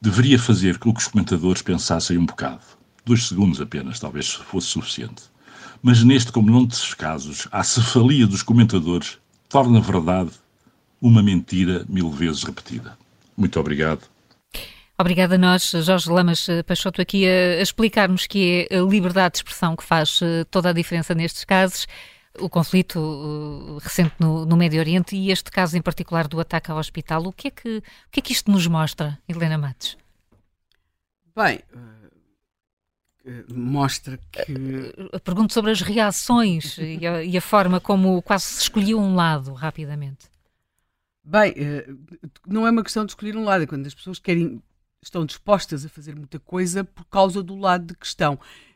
deveria fazer com que os comentadores pensassem um bocado. Dois segundos apenas, talvez fosse suficiente mas neste como noutros casos, a cefalia dos comentadores torna verdade uma mentira mil vezes repetida. Muito obrigado. Obrigada a nós, Jorge Lamas Peixoto, aqui a, explicar-nos que é a liberdade de expressão que faz eh, toda a diferença nestes casos. O conflito uh, recente no, no, Médio Oriente e este caso em particular do ataque ao hospital, o que é que, o que, é que isto nos mostra, Helena Matos? Bem, mostra que. Pergunto sobre as reações <laughs> e, a, e, a, forma como quase se escolheu um lado rapidamente. Bem, eh, não é uma questão de escolher um lado, é quando as pessoas querem, estão dispostas a fazer muita coisa por causa do lado de questão eh,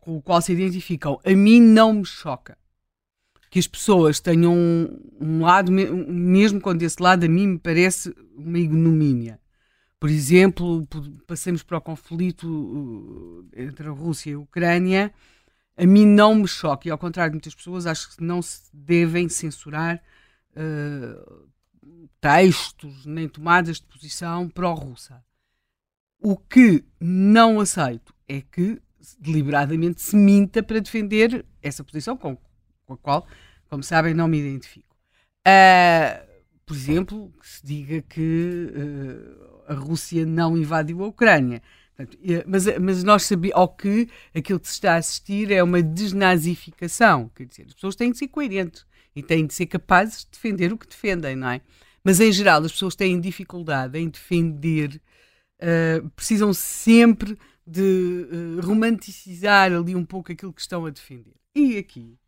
com o qual se identificam. A mim não me choca que as pessoas tenham um, um lado, mesmo quando esse lado a mim me parece uma ignomínia. Por exemplo, passemos para o conflito uh, entre a Rússia e a Ucrânia. A mim não me choca, e ao contrário de muitas pessoas, acho que não se devem censurar uh, textos nem tomadas de posição pró-russa. O que não aceito é que deliberadamente se minta para defender essa posição com, com a qual, como sabem, não me identifico. Uh, por exemplo, que se diga que uh, a Rússia não invadiu a Ucrânia. Mas, mas nós sabemos, que aquilo que se está a assistir é uma desnazificação. Quer dizer, as pessoas têm de ser coerentes e têm de ser capazes de defender o que defendem, não é? Mas em geral as pessoas têm dificuldade em defender, uh, precisam sempre de uh, romanticizar ali um pouco aquilo que estão a defender. E aqui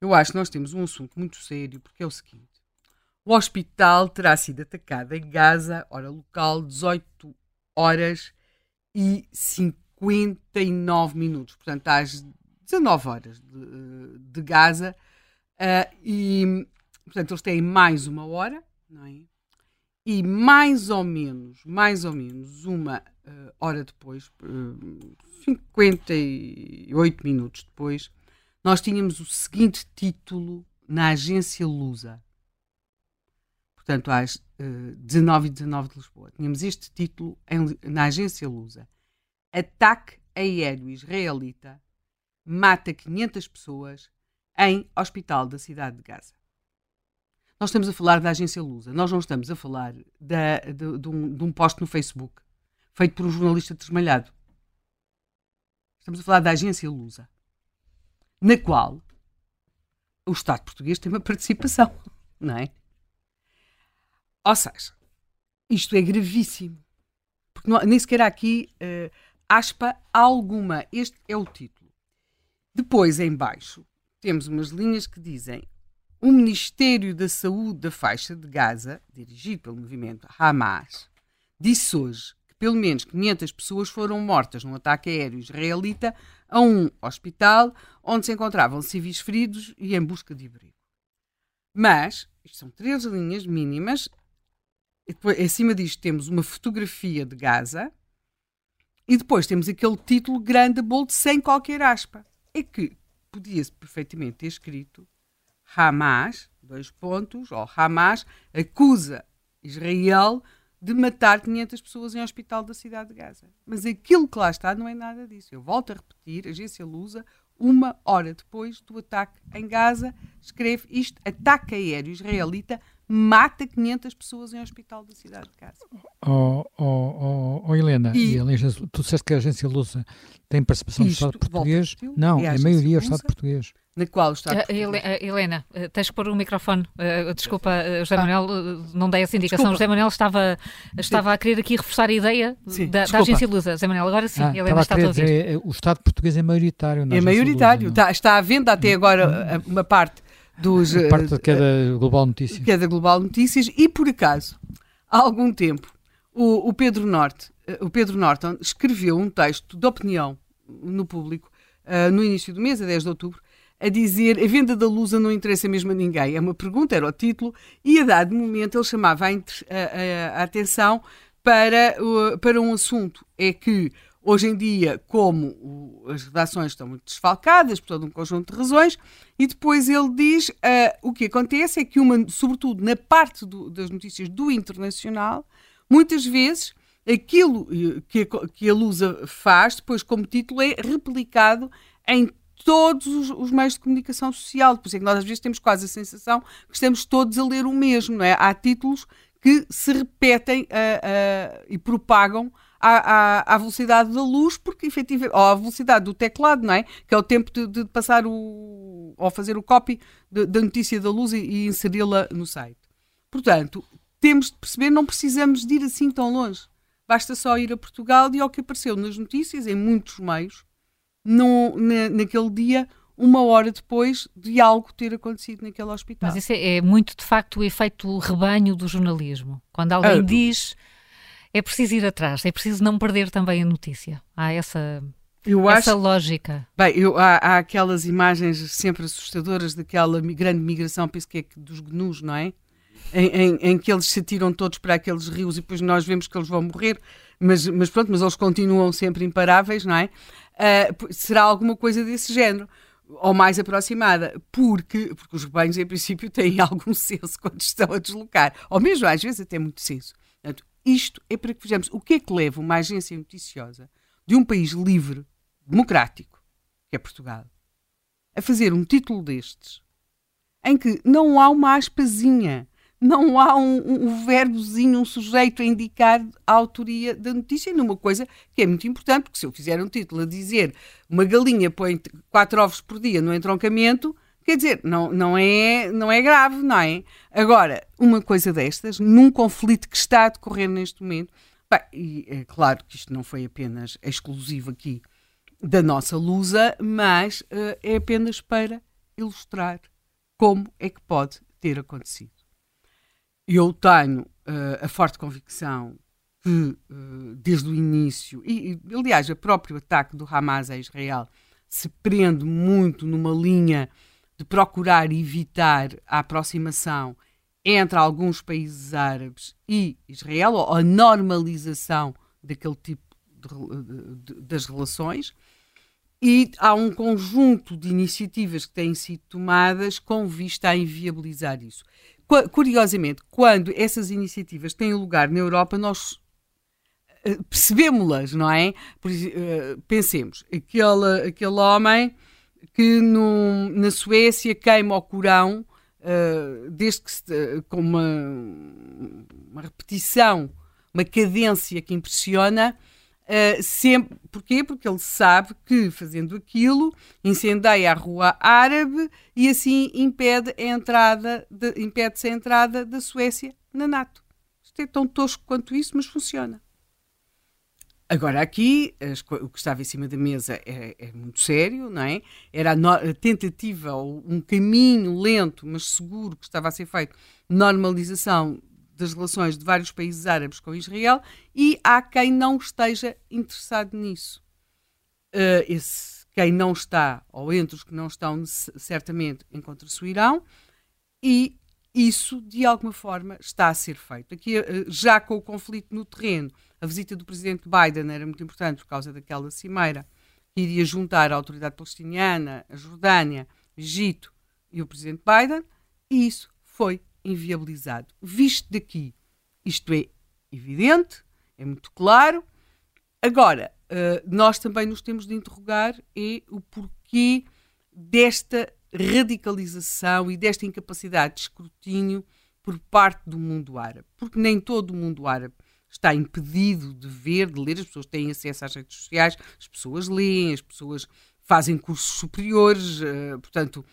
eu acho que nós temos um assunto muito sério, porque é o seguinte: o hospital terá sido atacado em Gaza, hora local, 18 horas e 59 minutos. Portanto, às 19 horas de, de Gaza. Uh, e, portanto, eles têm mais uma hora, não é? E mais ou menos, mais ou menos uma uh, hora depois, uh, 58 minutos depois, nós tínhamos o seguinte título na agência Lusa portanto às uh, 19 e 19 de Lisboa. Tínhamos este título em, na agência Lusa. Ataque aéreo israelita mata 500 pessoas em hospital da cidade de Gaza. Nós estamos a falar da agência Lusa, nós não estamos a falar da, de, de, um, de um post no Facebook feito por um jornalista desmalhado. Estamos a falar da agência Lusa, na qual o Estado português tem uma participação, <laughs> não é? Ou seja, isto é gravíssimo. Porque não, nem sequer há aqui uh, aspa alguma. Este é o título. Depois, em baixo, temos umas linhas que dizem o Ministério da Saúde da faixa de Gaza, dirigido pelo movimento Hamas, disse hoje que pelo menos 500 pessoas foram mortas num ataque aéreo israelita a um hospital onde se encontravam civis feridos e em busca de abrigo. Mas, isto são três linhas mínimas e depois, acima disto, temos uma fotografia de Gaza e depois temos aquele título grande, bold, sem qualquer aspa. É que podia-se perfeitamente ter escrito Hamas, dois pontos, ou Hamas acusa Israel de matar 500 pessoas em hospital da cidade de Gaza. Mas aquilo que lá está não é nada disso. Eu volto a repetir, a agência Lusa, uma hora depois do ataque em Gaza, escreve isto, ataque aéreo israelita mata 500 pessoas em hospital da cidade de Gaza. Oh, oh, oh, oh Helena, e, e tu disseste que a agência Lusa tem participação do Estado português? Não, é a, a maioria é o Estado português. Na qual o Estado uh, português. Helena, uh, tens que pôr o microfone. Uh, desculpa, José ah. Manuel, não dei essa indicação. Desculpa. José Manuel estava, estava a querer aqui reforçar a ideia sim, da, da, agência Lusa. José Manuel, agora sim, ah, Helena está a ouvir. Dizer, o Estado português é maioritário. é maioritário. Lusa, está, está à venda até agora uma parte dos. Parte que é da Global Notícias. Que é Global Notícias, e por acaso, há algum tempo, o, o Pedro Norte, o Pedro Norton, escreveu um texto de opinião no público, uh, no início do mês, a 10 de outubro, a dizer a venda da Lusa não interessa mesmo a ninguém. É uma pergunta, era o título, e a dado momento ele chamava a, a, a atenção para, para um assunto. É que hoje em dia, como as redações estão muito desfalcadas por todo um conjunto de razões, e depois ele diz uh, o que acontece é que, uma, sobretudo na parte do, das notícias do internacional, muitas vezes aquilo eh, que que a Lusa faz, depois como título, é replicado em todos os, os, meios de comunicação social. Por isso é que nós às vezes temos quase a sensação que estamos todos a ler o mesmo, não é? Há títulos que se repetem uh, uh, e propagam à, à, à, velocidade da luz, porque efetivamente, ou à velocidade do teclado, não é? Que é o tempo de, de passar o. ou fazer o copy da notícia da luz e, e inseri-la no site. Portanto, temos de perceber, não precisamos de ir assim tão longe. Basta só ir a Portugal e ao que apareceu nas notícias, em muitos meios, no, na, naquele dia, uma hora depois de algo ter acontecido naquele hospital. Mas isso é, é muito, de facto, o efeito rebanho do jornalismo. Quando alguém ah, diz é preciso ir atrás, é preciso não perder também a notícia. Há essa, eu essa acho, lógica. Bem, eu, há, há, aquelas imagens sempre assustadoras daquela grande migração, penso que é dos gnus, não é? Em, em, em, que eles se atiram todos para aqueles rios e depois nós vemos que eles vão morrer, mas, mas pronto, mas eles continuam sempre imparáveis, não é? Uh, será alguma coisa desse género ou mais aproximada, porque, porque os rebanhos, em princípio, têm <laughs> algum senso quando estão a deslocar, ou mesmo às vezes até muito senso. Isto é para que vejamos o que é que leva uma agência noticiosa de um país livre, democrático, que é Portugal, a fazer um título destes, em que não há uma aspazinha, não há um, um, um verbozinho, um sujeito a indicar a autoria da notícia, numa coisa que é muito importante, porque se eu fizer um título a dizer uma galinha põe quatro ovos por dia no entroncamento, Quer dizer, não, não, é, não é grave, não é? Agora, uma coisa destas, num conflito que está a decorrer neste momento, bem, e é claro que isto não foi apenas exclusivo aqui da nossa Lusa, mas uh, é apenas para ilustrar como é que pode ter acontecido. Eu tenho uh, a forte convicção que, uh, desde o início, e, e aliás, o próprio ataque do Hamas a Israel se prende muito numa linha de procurar evitar a aproximação entre alguns países árabes e Israel, ou a normalização daquele tipo de, de, das relações. E há um conjunto de iniciativas que têm sido tomadas com vista a inviabilizar isso. Curiosamente, quando essas iniciativas têm lugar na Europa, nós eh, percebemos-las, não é? Eh, pensemos, aquele, aquele homem que na Suécia queima o Corão, uh, desde que se, uh, com uma, uma, repetição, uma cadência que impressiona. Uh, sempre, porquê? Porque ele sabe que fazendo aquilo incendeia a rua árabe e assim impede a entrada impede-se a entrada da Suécia na NATO. Isto é tão tosco quanto isso, mas funciona. Agora, aqui, as, o que estava em cima da mesa é, é muito sério, não é? Era a, no, a, tentativa, um caminho lento, mas seguro, que estava a ser feito, normalização das relações de vários países árabes com Israel, e há quem não esteja interessado nisso. Uh, esse quem não está, ou entre os que não estão, certamente encontra-se o Irão, e isso, de alguma forma, está a ser feito. Aqui, uh, já com o conflito no terreno, a visita do presidente Biden era muito importante por causa daquela cimeira que iria juntar a autoridade palestiniana, a Jordânia, o Egito e o presidente Biden, e isso foi inviabilizado. Visto daqui, isto é evidente, é muito claro. Agora, uh, nós também nos temos de interrogar é o porquê desta radicalização e desta incapacidade de escrutínio por parte do mundo árabe. Porque nem todo o mundo árabe está impedido de ver, de ler, as pessoas têm acesso às redes sociais, as pessoas leem, as pessoas fazem cursos superiores, uh, portanto,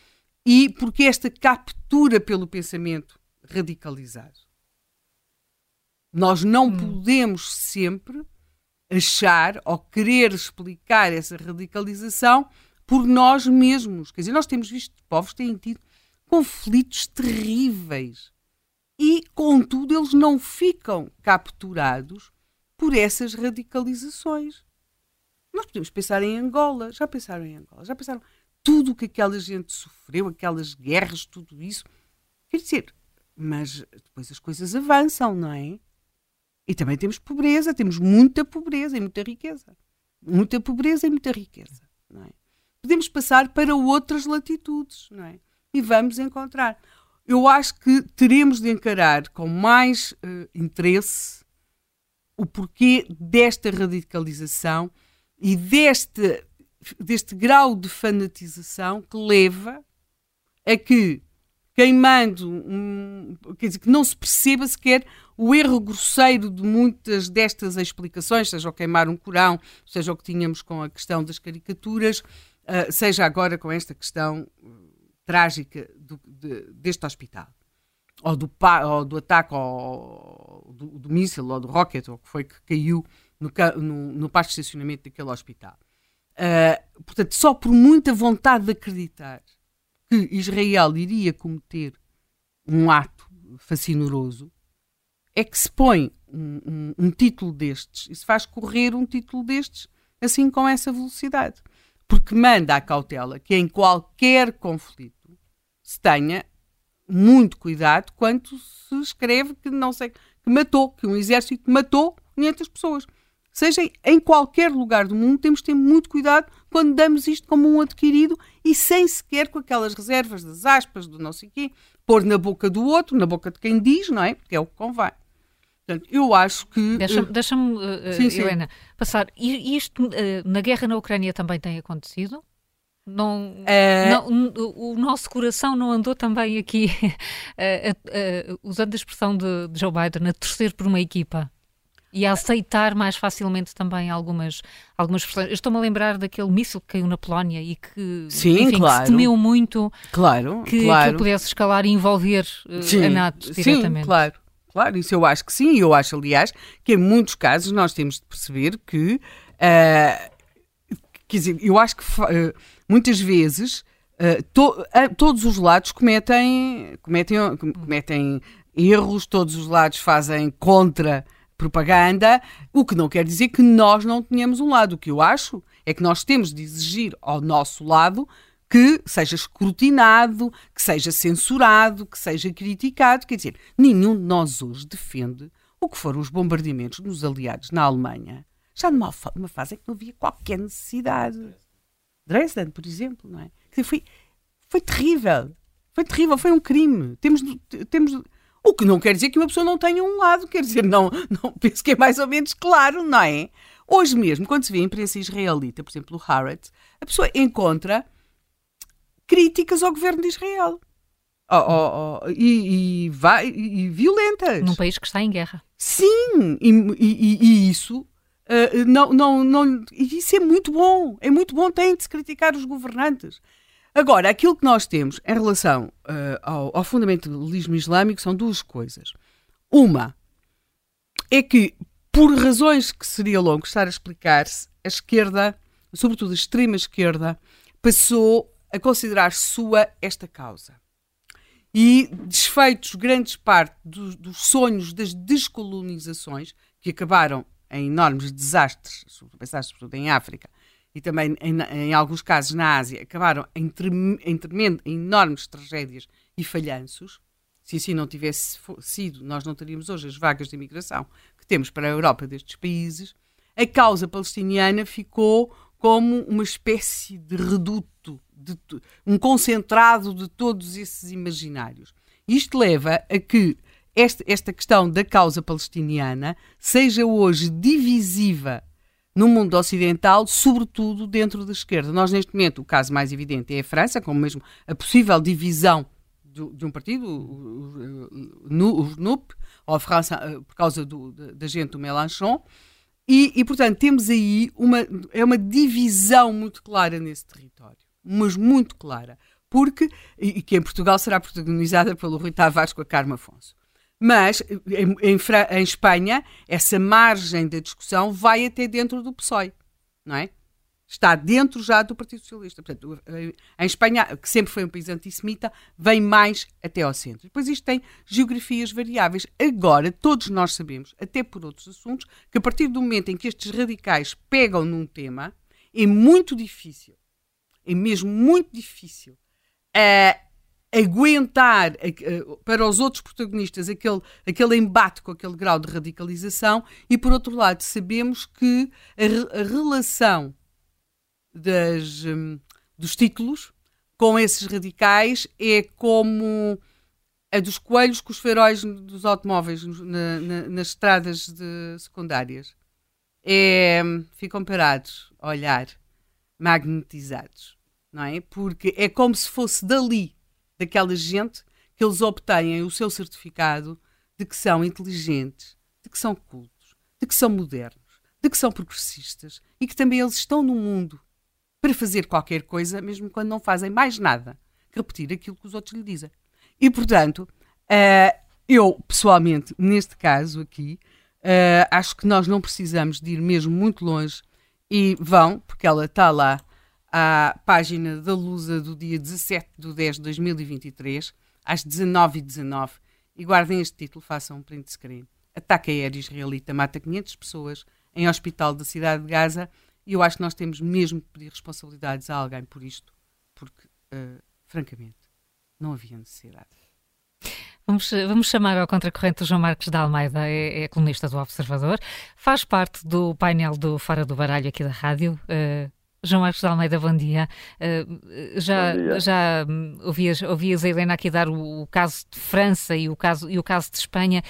e porque esta captura pelo pensamento radicalizado. Nós não hum. podemos sempre achar ou querer explicar essa radicalização por nós mesmos. Quer dizer, nós temos visto povos que têm tido conflitos terríveis e, contudo, eles não ficam capturados por essas radicalizações. Nós podemos pensar em Angola, já pensaram em Angola, já pensaram tudo o que aquela gente sofreu, aquelas guerras, tudo isso. Quer dizer, mas depois as coisas avançam, não é? E também temos pobreza, temos muita pobreza e muita riqueza. Muita pobreza e muita riqueza, não é? Podemos passar para outras latitudes, não é? E vamos encontrar. Eu acho que teremos de encarar com mais uh, interesse o porquê desta radicalização e deste, deste grau de fanatização que leva a que queimando, um, quer dizer, que não se perceba sequer o erro grosseiro de muitas destas explicações, seja o queimar um Corão, seja o que tínhamos com a questão das caricaturas, uh, seja agora com esta questão trágica do, de, deste hospital. Ou do, ou do ataque ao, do, do míssil ou do rocket, ou que foi que caiu no, no, no parque de estacionamento daquele hospital. Uh, portanto, só por muita vontade de acreditar que Israel iria cometer um ato fascinoroso, é que se põe um, um, um, título destes e se faz correr um título destes assim com essa velocidade. Porque manda a cautela que em qualquer conflito se tenha muito cuidado quando se escreve que não sei que matou, que um exército matou 500 pessoas seja em qualquer lugar do mundo, temos de ter muito cuidado quando damos isto como um adquirido e sem sequer com aquelas reservas das aspas, do não sei quê, pôr na boca do outro, na boca de quem diz, não é? Porque é o que convém. Portanto, eu acho que. Deixa-me, uh, deixa uh, Helena, passar. Isto uh, na guerra na Ucrânia também tem acontecido? Não, não, o nosso coração não andou também aqui, <laughs> usando a expressão de, de Joe Biden, a torcer por uma equipa? e a aceitar mais facilmente também algumas, algumas expressões. Estou-me a lembrar daquele míssil que caiu na Polónia e que, Sim, enfim, claro. que se temeu muito claro, que, claro. que pudesse escalar e envolver uh, a NATO diretamente. Sim, claro. Claro, isso eu acho que sim, eu acho, aliás, que em muitos casos nós temos de perceber que, uh, quer dizer, eu acho que uh, muitas vezes uh, to, todos os lados cometem, cometem, cometem erros, todos os lados fazem contra propaganda, o que não quer dizer que nós não tenhamos um lado. O que eu acho é que nós temos de exigir ao nosso lado que seja escrutinado, que seja censurado, que seja criticado. Quer dizer, nenhum de nós hoje defende o que foram os bombardeamentos dos aliados na Alemanha, já numa, numa fase em que não havia qualquer necessidade. Dresden, por exemplo, não é? Dizer, foi, foi terrível. Foi terrível, foi um crime. Temos, temos o que não quer dizer que uma pessoa não tenha um lado, quer dizer, não, não <laughs> penso que é mais ou menos claro, não é? Hoje mesmo, quando se vê a imprensa israelita, por exemplo, o Haaretz, a pessoa encontra críticas ao governo de Israel. Oh, oh, oh, e, e, vai, e, violentas. Num país que está em guerra. Sim, e, e isso uh, não, não, não, isso é muito bom. É muito bom, tem de se criticar os governantes. Agora, aquilo que nós temos em relação uh, ao, ao fundamentalismo islâmico são duas coisas. Uma é que, por razões que seria longo estar a explicar-se, a esquerda, sobretudo a extrema esquerda, passou a considerar sua esta causa. E desfeitos grandes parte do, dos sonhos das descolonizações, que acabaram em enormes desastres, sobretudo em África, e também em, em alguns casos na Ásia, acabaram em, em, tremendo, em enormes tragédias e falhanços. Se assim não tivesse sido, nós não teríamos hoje as vagas de imigração que temos para a Europa destes países. A causa palestiniana ficou como uma espécie de reduto, de, um concentrado de todos esses imaginários. Isto leva a que esta, esta questão da causa palestiniana seja hoje divisiva no mundo ocidental, sobretudo dentro da esquerda. Nós, neste momento, o caso mais evidente é a França, com mesmo a possível divisão de um partido, o, o, o NUP, ou a França, eh, por causa do, da gente do Mélenchon. E, e, portanto, temos aí uma, é uma divisão muito clara nesse território, mas muito clara, porque, e que em Portugal será protagonizada pelo Rui Tavares com a Carmo Afonso. Mas em, em, em, Espanha, essa margem da discussão vai até dentro do PSOE, não é? Está dentro já do Partido Socialista. Portanto, em Espanha, que sempre foi um país antissemita, vem mais até ao centro. Depois isto tem geografias variáveis. Agora, todos nós sabemos, até por outros assuntos, que a partir do momento em que estes radicais pegam num tema, é muito difícil é mesmo muito difícil uh, aguentar uh, para os outros protagonistas aquele, aquele embate com aquele grau de radicalização, e por outro lado, sabemos que a, a relação das, um, dos títulos com esses radicais é como a dos coelhos com os faróis dos automóveis na, na, nas estradas de secundárias. É, ficam parados a olhar, magnetizados, não é? Porque é como se fosse dali, daquela gente, que eles obtêm o seu certificado de que são inteligentes, de que são cultos, de que são modernos, de que são progressistas e que também eles estão no mundo para fazer qualquer coisa, mesmo quando não fazem mais nada que repetir aquilo que os outros lhe dizem. E, portanto, uh, eu, pessoalmente, neste caso aqui, uh, acho que nós não precisamos de ir mesmo muito longe e vão, porque ela está lá à página da Lusa do dia 17 de 10 de 2023, às 19h19, e guardem este título, façam um print screen. Ataque aéreo israelita mata 500 pessoas em hospital da cidade de Gaza e eu acho que nós temos mesmo que pedir responsabilidades a alguém por isto, porque, uh, francamente, não havia necessidade. Vamos, vamos, chamar ao contracorrente o João Marcos da Almeida, é, é, colunista do Observador, faz parte do painel do Fora do Baralho aqui da rádio. Uh, João Marcos da Almeida, bom dia. Uh, já bom dia. já ouvias, ouvias a Helena aqui dar o, o, caso de França e o caso, e o caso de Espanha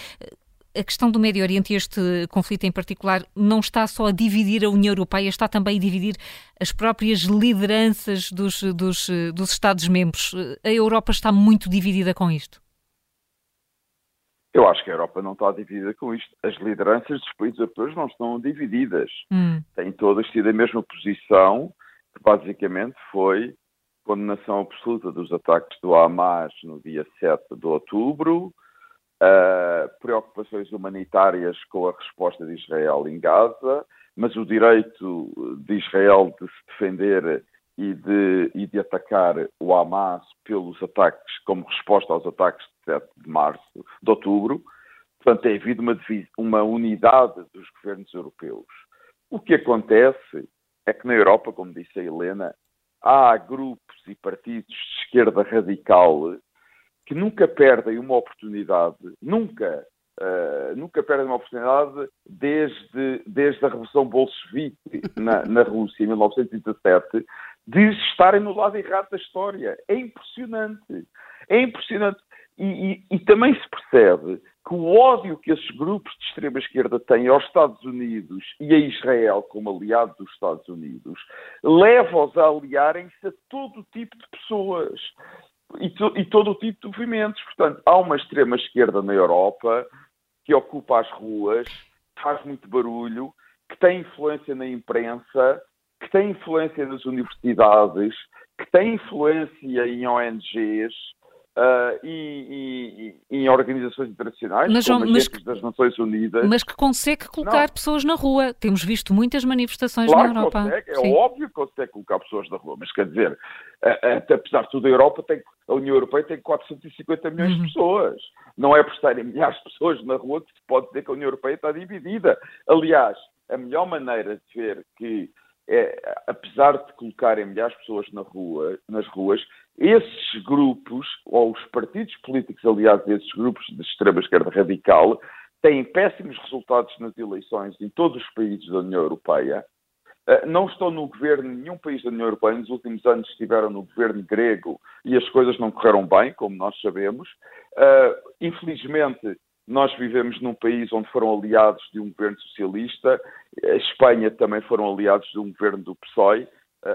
a questão do Médio Oriente e este conflito em particular não está só a dividir a União Europeia, está também a dividir as próprias lideranças dos, dos, dos Estados-membros. A Europa está muito dividida com isto? Eu acho que a Europa não está dividida com isto. As lideranças dos países europeus não estão divididas. Hum. Têm todas tido a mesma posição, que basicamente foi condenação absoluta dos ataques do Hamas no dia 7 de outubro, uh, preocupações humanitárias com a resposta de Israel em Gaza, mas o direito de Israel de se defender e de, e de atacar o Hamas pelos ataques, como resposta aos ataques de 7 de março, de outubro. Portanto, tem havido uma, uma unidade dos governos europeus. O que acontece é que na Europa, como disse a Helena, há grupos e partidos de esquerda radical que nunca perdem uma oportunidade, nunca, uh, nunca perdem uma oportunidade desde, desde a Revolução Bolchevique na, na Rússia, em 1917, de estarem no lado errado da história. É impressionante. É impressionante. E, e, e, também se percebe que o ódio que esses grupos de extrema-esquerda têm aos Estados Unidos e a Israel como aliado dos Estados Unidos leva-os a aliarem-se a todo tipo de pessoas e, to, e todo tipo de movimentos. Portanto, há uma extrema-esquerda na Europa que ocupa as ruas, faz muito barulho, que tem influência na imprensa, que tem influência nas universidades, que tem influência em ONGs, Uh, e, e, e, em organizações internacionais, mas, como mas, que, das Nações Unidas. Mas que consegue colocar não. pessoas na rua. Temos visto muitas manifestações claro na Europa. Consegue, é Sim. óbvio que consegue colocar pessoas na rua, mas quer dizer, até apesar de tudo, a Europa tem, a União Europeia tem 450 milhões uhum. de pessoas. Não é por estarem milhares de pessoas na rua que se pode dizer que a União Europeia está dividida. Aliás, a melhor maneira de ver que é, apesar de colocarem milhares de pessoas na rua, nas ruas, esses grupos, ou os partidos políticos aliados a esses grupos de extrema-esquerda radical, têm péssimos resultados nas eleições em todos os países da União Europeia. Eh, não estão no governo, nenhum país da União Europeia nos últimos anos estiveram no governo grego e as coisas não correram bem, como nós sabemos. Eh, infelizmente, nós vivemos num país onde foram aliados de um governo socialista, a Espanha também foram aliados de um governo do PSOE.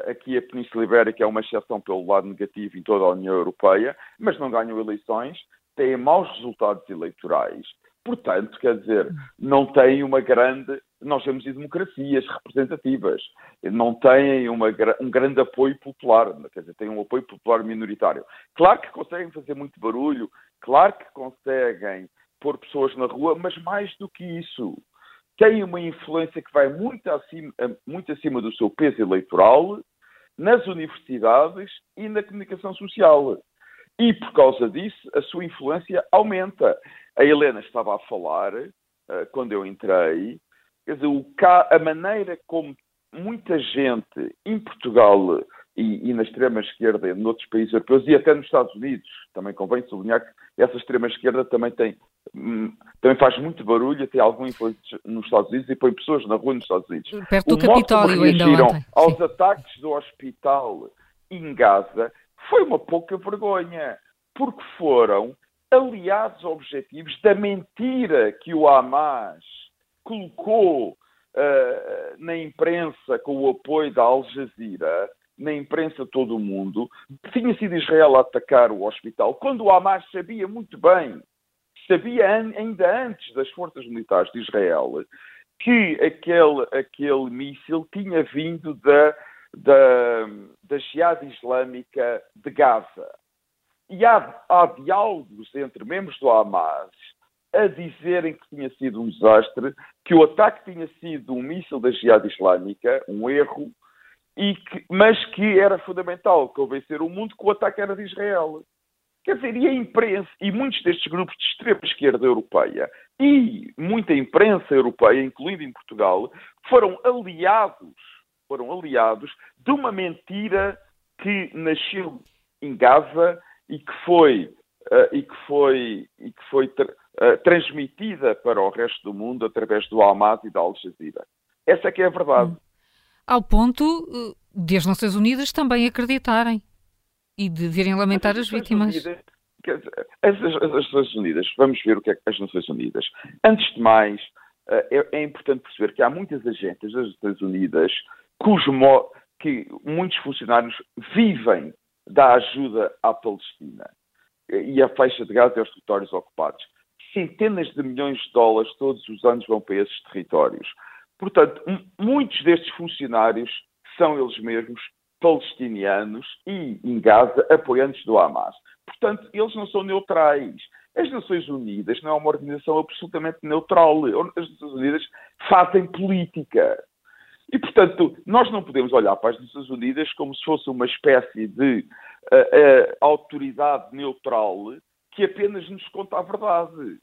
Aqui a Península Ibérica é uma exceção pelo lado negativo em toda a União Europeia, mas não ganham eleições, têm maus resultados eleitorais. Portanto, quer dizer, não têm uma grande. Nós temos democracias representativas, não têm uma, um grande apoio popular, quer dizer, têm um apoio popular minoritário. Claro que conseguem fazer muito barulho, claro que conseguem pôr pessoas na rua, mas mais do que isso, tem uma influência que vai muito acima, muito acima do seu peso eleitoral nas universidades e na comunicação social. E por causa disso, a sua influência aumenta. A Helena estava a falar, uh, quando eu entrei, quer dizer, a maneira como muita gente em Portugal e, e, na extrema-esquerda e noutros países europeus e até nos Estados Unidos. Também convém sublinhar que essa extrema-esquerda também tem hum, também faz muito barulho, tem algum influência nos Estados Unidos e põe pessoas na rua nos Estados Unidos. Perto do Capitólio ainda ontem. aos ataques do hospital em Gaza foi uma pouca vergonha, porque foram aliados objetivos da mentira que o Hamas colocou uh, na imprensa com o apoio da Al Jazeera na imprensa todo o mundo, tinha sido Israel a atacar o hospital, quando o Hamas sabia muito bem, sabia ainda antes das forças militares de Israel, que aquele, aquele míssil tinha vindo da, da, da Jihad Islâmica de Gaza. E há, há diálogos entre membros do Hamas a dizerem que tinha sido um desastre, que o ataque tinha sido um míssil da Jihad Islâmica, um erro, e que, mas que era fundamental convencer o mundo que o ataque era de Israel. Quer dizer, e a imprensa, e muitos destes grupos de extrema esquerda europeia, e muita imprensa europeia, incluindo em Portugal, foram aliados, foram aliados de uma mentira que nasceu em Gaza e que foi, uh, e que foi, e que foi uh, transmitida para o resto do mundo através do Hamas e da Al Jazeera. Essa é que é a verdade. Ao ponto eh, de as Nações Unidas também acreditarem e de virem lamentar as, as vítimas. Unidas, as, as, as, Nações Unidas, vamos ver o que é as Nações Unidas. Antes de mais, eh, é, é importante perceber que há muitas agências das Nações Unidas cujo que muitos funcionários vivem da ajuda à Palestina e a faixa de Gaza e aos territórios ocupados. Centenas de milhões de dólares todos os anos vão para esses territórios. Portanto, muitos destes funcionários são eles mesmos palestinianos e, em Gaza, apoiantes do Hamas. Portanto, eles não são neutrais. As Nações Unidas não é uma organização absolutamente neutral. As Nações Unidas fazem política. E, portanto, nós não podemos olhar para as Nações Unidas como se fosse uma espécie de uh, uh, autoridade neutral que apenas nos conta a verdade.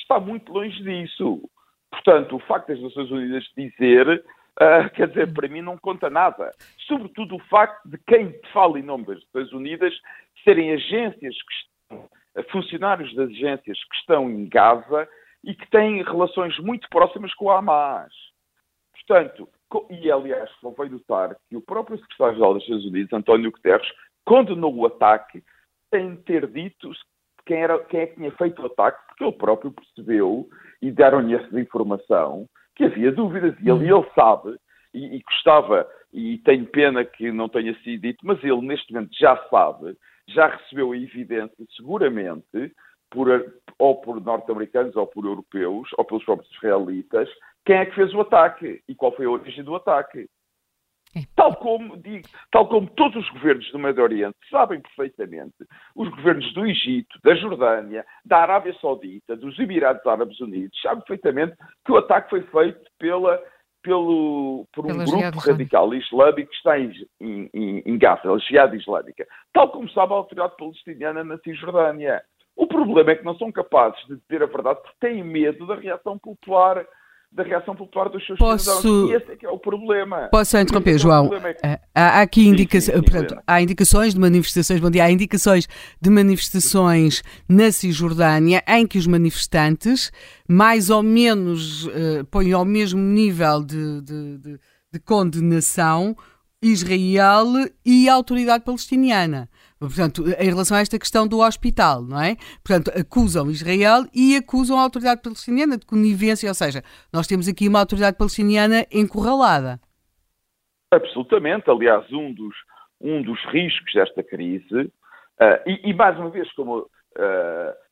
Está muito longe disso. Portanto, o facto das Nações Unidas dizer, uh, <laughs> quer dizer, para mim não conta nada. Sobretudo o facto de quem fala em nome das Nações Unidas serem agências que estão, funcionários das agências que estão em Gaza e que têm relações muito próximas com a Hamas. Portanto, e aliás, convém notar que o próprio secretário-geral das Nações Unidas, António Guterres, condenou o ataque sem ter dito quem, era, quem é que tinha feito o ataque, porque ele próprio percebeu e deram-lhe essa informação que havia dúvidas e ele, ele sabe e, e gostava e tenho pena que não tenha sido dito, mas ele neste momento já sabe, já recebeu a evidência seguramente por, ou por norte-americanos ou por europeus ou pelos próprios israelitas quem é que fez o ataque e qual foi a origem do ataque. Tal como, digo, tal como todos os governos do Médio Oriente sabem perfeitamente, os governos do Egito, da Jordânia, da Arábia Saudita, dos Emirados Árabes Unidos, sabem perfeitamente que o ataque foi feito pela, pelo, por um Pela grupo radical islâmico que está em, em, em Gaza, a Jihad Islâmica. Tal como sabe a autoridade palestiniana na Cisjordânia. O problema é que não são capazes de dizer a verdade porque têm medo da reação popular da reação popular dos seus Posso... cidadãos. E esse é que é o problema. Posso interromper, é João? É que... Eh, há, aqui indica... sim, sim, portanto, há indicações de manifestações, bom dia, há indicações de manifestações na Cisjordânia em que os manifestantes mais ou menos uh, põem ao mesmo nível de, de, de, de condenação Israel e a autoridade palestiniana. Portanto, em relação a esta questão do hospital, não é? Portanto, acusam Israel e acusam a autoridade palestiniana de conivência, ou seja, nós temos aqui uma autoridade palestiniana encurralada. Absolutamente. Aliás, um dos, um dos riscos desta crise, uh, e, e, mais uma vez, como uh,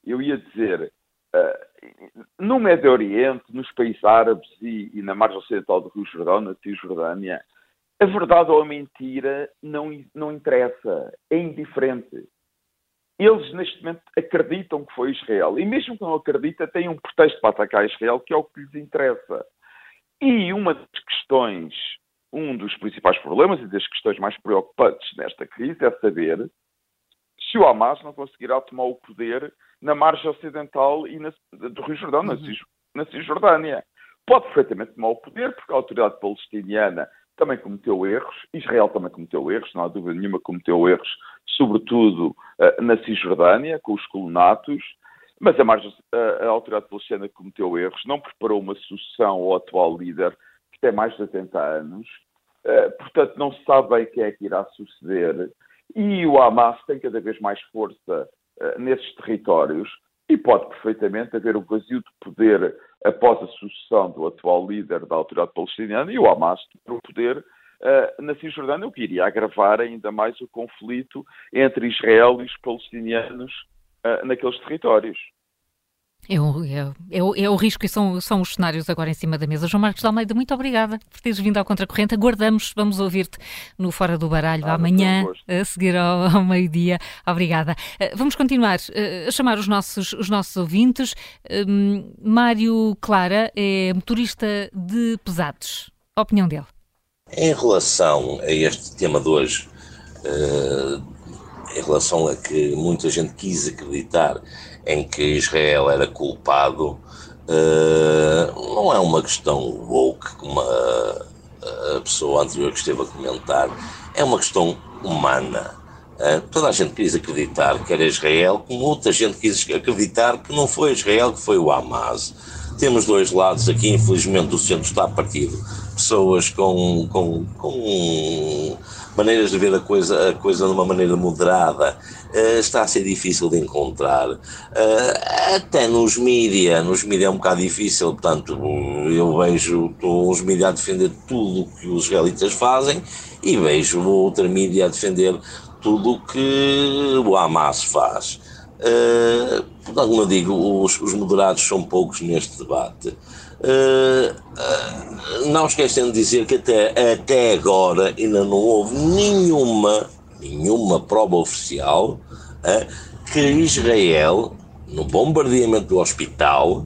eu ia dizer, uh, no Médio Oriente, nos países árabes e, e na margem ocidental do Rio Jordão, na Cisjordânia, a verdade ou a mentira não, não interessa, é indiferente. Eles, neste momento, acreditam que foi Israel. E mesmo que não acreditem, têm um pretexto para atacar Israel, que é o que lhes interessa. E uma das questões, um dos principais problemas e das questões mais preocupantes nesta crise é saber se o Hamas não conseguirá tomar o poder na margem ocidental e na, do Rio Jordão, uhum. na, Cisjordânia. Pode perfeitamente tomar o poder, porque a autoridade palestiniana também cometeu erros, Israel também cometeu erros, não há dúvida nenhuma cometeu erros, sobretudo uh, na Cisjordânia, com os colonatos, mas a, margem, a, a autoridade palestina cometeu erros, não preparou uma sucessão ao atual líder, que tem mais de 80 anos, uh, portanto não se sabe bem quem é que irá suceder, e o Hamas tem cada vez mais força uh, nesses territórios, e pode perfeitamente haver um vazio de poder após a sucessão do atual líder da autoridade palestiniana e o Hamas ter o poder uh, na Cisjordânia, o que iria agravar ainda mais o conflito entre Israel e os palestinianos uh, naqueles territórios. É o, é, é, o, é o risco e são, são os cenários agora em cima da mesa. João Marcos de Almeida, muito obrigada por teres vindo ao Contracorrente. Aguardamos, vamos ouvir-te no Fora do Baralho ah, amanhã, a seguir ao, ao meio-dia. Obrigada. Uh, vamos continuar uh, a chamar os nossos, os nossos ouvintes. Uh, Mário Clara é motorista de pesados. A opinião dele. Em relação a este tema de hoje, em relação a que muita gente quis acreditar em que Israel era culpado, uh, não é uma questão woke, como a, a, pessoa anterior que esteve a comentar, é uma questão humana. Uh, toda a gente quis acreditar que era Israel, como muita gente quis acreditar que não foi Israel, que foi o Hamas. Temos dois lados aqui, infelizmente o centro está partido. Pessoas com, com, com maneiras de ver a coisa, a coisa de uma maneira moderada, uh, está a ser difícil de encontrar. Uh, até nos mídia, nos mídia é um bocado difícil, portanto, eu vejo os mídia a defender tudo o que os israelitas fazem e vejo outra mídia a defender tudo o que o Hamas faz. Uh, portanto, eu digo, os, os moderados são poucos neste debate. Uh, uh, não esquecendo de dizer que até, até agora ainda não houve nenhuma, nenhuma prova oficial uh, que Israel, no bombardeamento do hospital,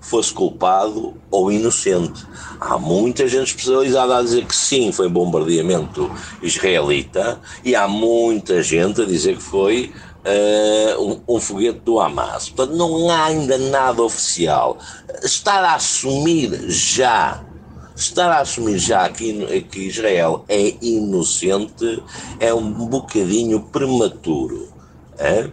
fosse culpado ou inocente. Há muita gente especializada a dizer que sim, foi bombardeamento israelita, e há muita gente a dizer que foi uh, um, um, foguete do Hamas. Portanto, não há ainda nada oficial. Estar a assumir já, estar a assumir já que, que Israel é inocente é um bocadinho prematuro. É?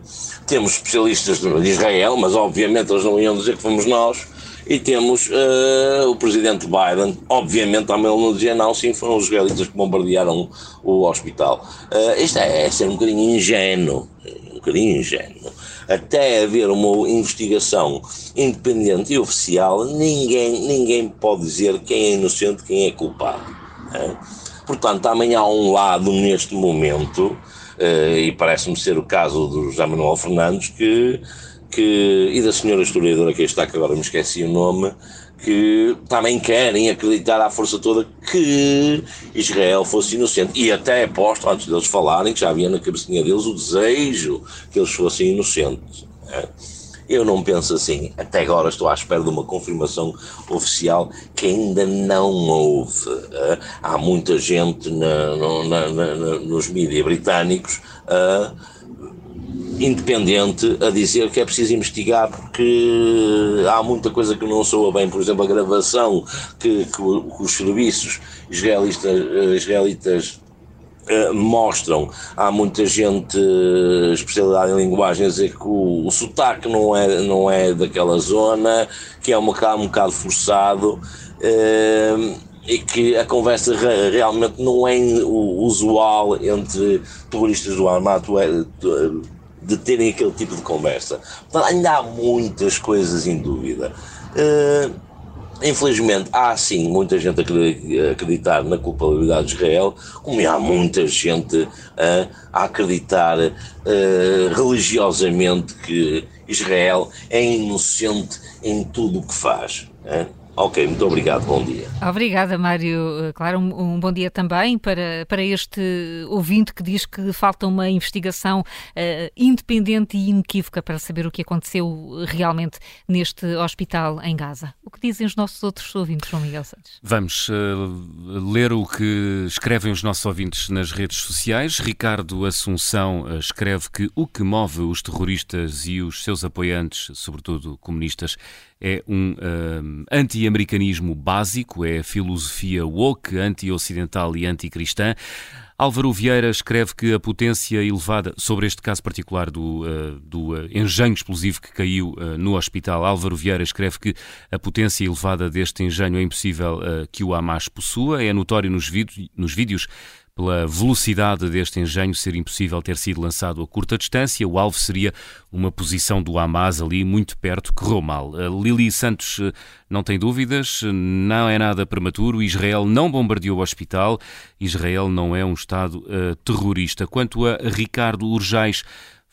Temos especialistas de Israel, mas obviamente eles não iam dizer que fomos nós. E temos uh, o presidente Biden, obviamente também ele não dizia não, sim, foram os israelitas que bombardearam o hospital. Uh, isto é, é ser um bocadinho ingênuo bocadinho ingênuo. Até haver uma investigação independente e oficial, ninguém, ninguém pode dizer quem é inocente, quem é culpado. É? Portanto, amanhã há um lado neste momento, eh, e parece-me ser o caso do José Manuel Fernandes, que, que, e da senhora historiadora que está, que agora me esqueci o nome, que também querem acreditar à força toda que Israel fosse inocente. E até aposto, antes deles falarem, que já havia na cabecinha deles o desejo que eles fossem inocentes. Né? Eu não penso assim. Até agora estou à espera de uma confirmação oficial que ainda não houve. Né? Há muita gente na, na, na, nos mídias britânicos. Uh, independente a dizer que é preciso investigar porque há muita coisa que não soa bem, por exemplo, a gravação que, que, os serviços israelitas, eh, israelitas uh, mostram. Há muita gente uh, especialidade em linguagem a dizer que o, o sotaque não é, não é daquela zona, que é um bocado, um bocado forçado. Uh, e que a conversa realmente não é usual entre terroristas do Hamas, de terem aquele tipo de conversa. Portanto, ainda há muitas coisas em dúvida. Uh, infelizmente, há sim muita gente a acreditar na culpabilidade de Israel, como há muita gente uh, a acreditar uh, religiosamente que Israel é inocente em tudo o que faz. Ok, muito obrigado, bom dia. Obrigada, Mário. Eh, claro, um, um, bom dia também para, para este ouvinte que diz que falta uma investigação uh, independente e inequívoca para saber o que aconteceu realmente neste hospital em Gaza. O que dizem os nossos outros ouvintes, João Miguel Santos? Vamos uh, ler o que escrevem os nossos ouvintes nas redes sociais. Ricardo Assunção escreve que o que move os terroristas e os seus apoiantes, sobretudo comunistas, é um anti anti-americanismo básico, é a filosofia woke, anti-ocidental e anti-cristã. Álvaro Vieira escreve que a potência elevada, sobre este caso particular do, uh, do uh, engenho explosivo que caiu uh, no hospital, Álvaro Vieira escreve que a potência elevada deste engenho é impossível que o Hamas possua. É notório nos, nos vídeos pela velocidade deste engenho ser impossível ter sido lançado a curta distância. O alvo seria uma posição do Hamas ali muito perto, correu mal. Lili Santos eh, não tem dúvidas, não é nada prematuro. Israel não bombardeou o hospital. Israel não é um Estado uh, terrorista. Quanto a Ricardo Urjais,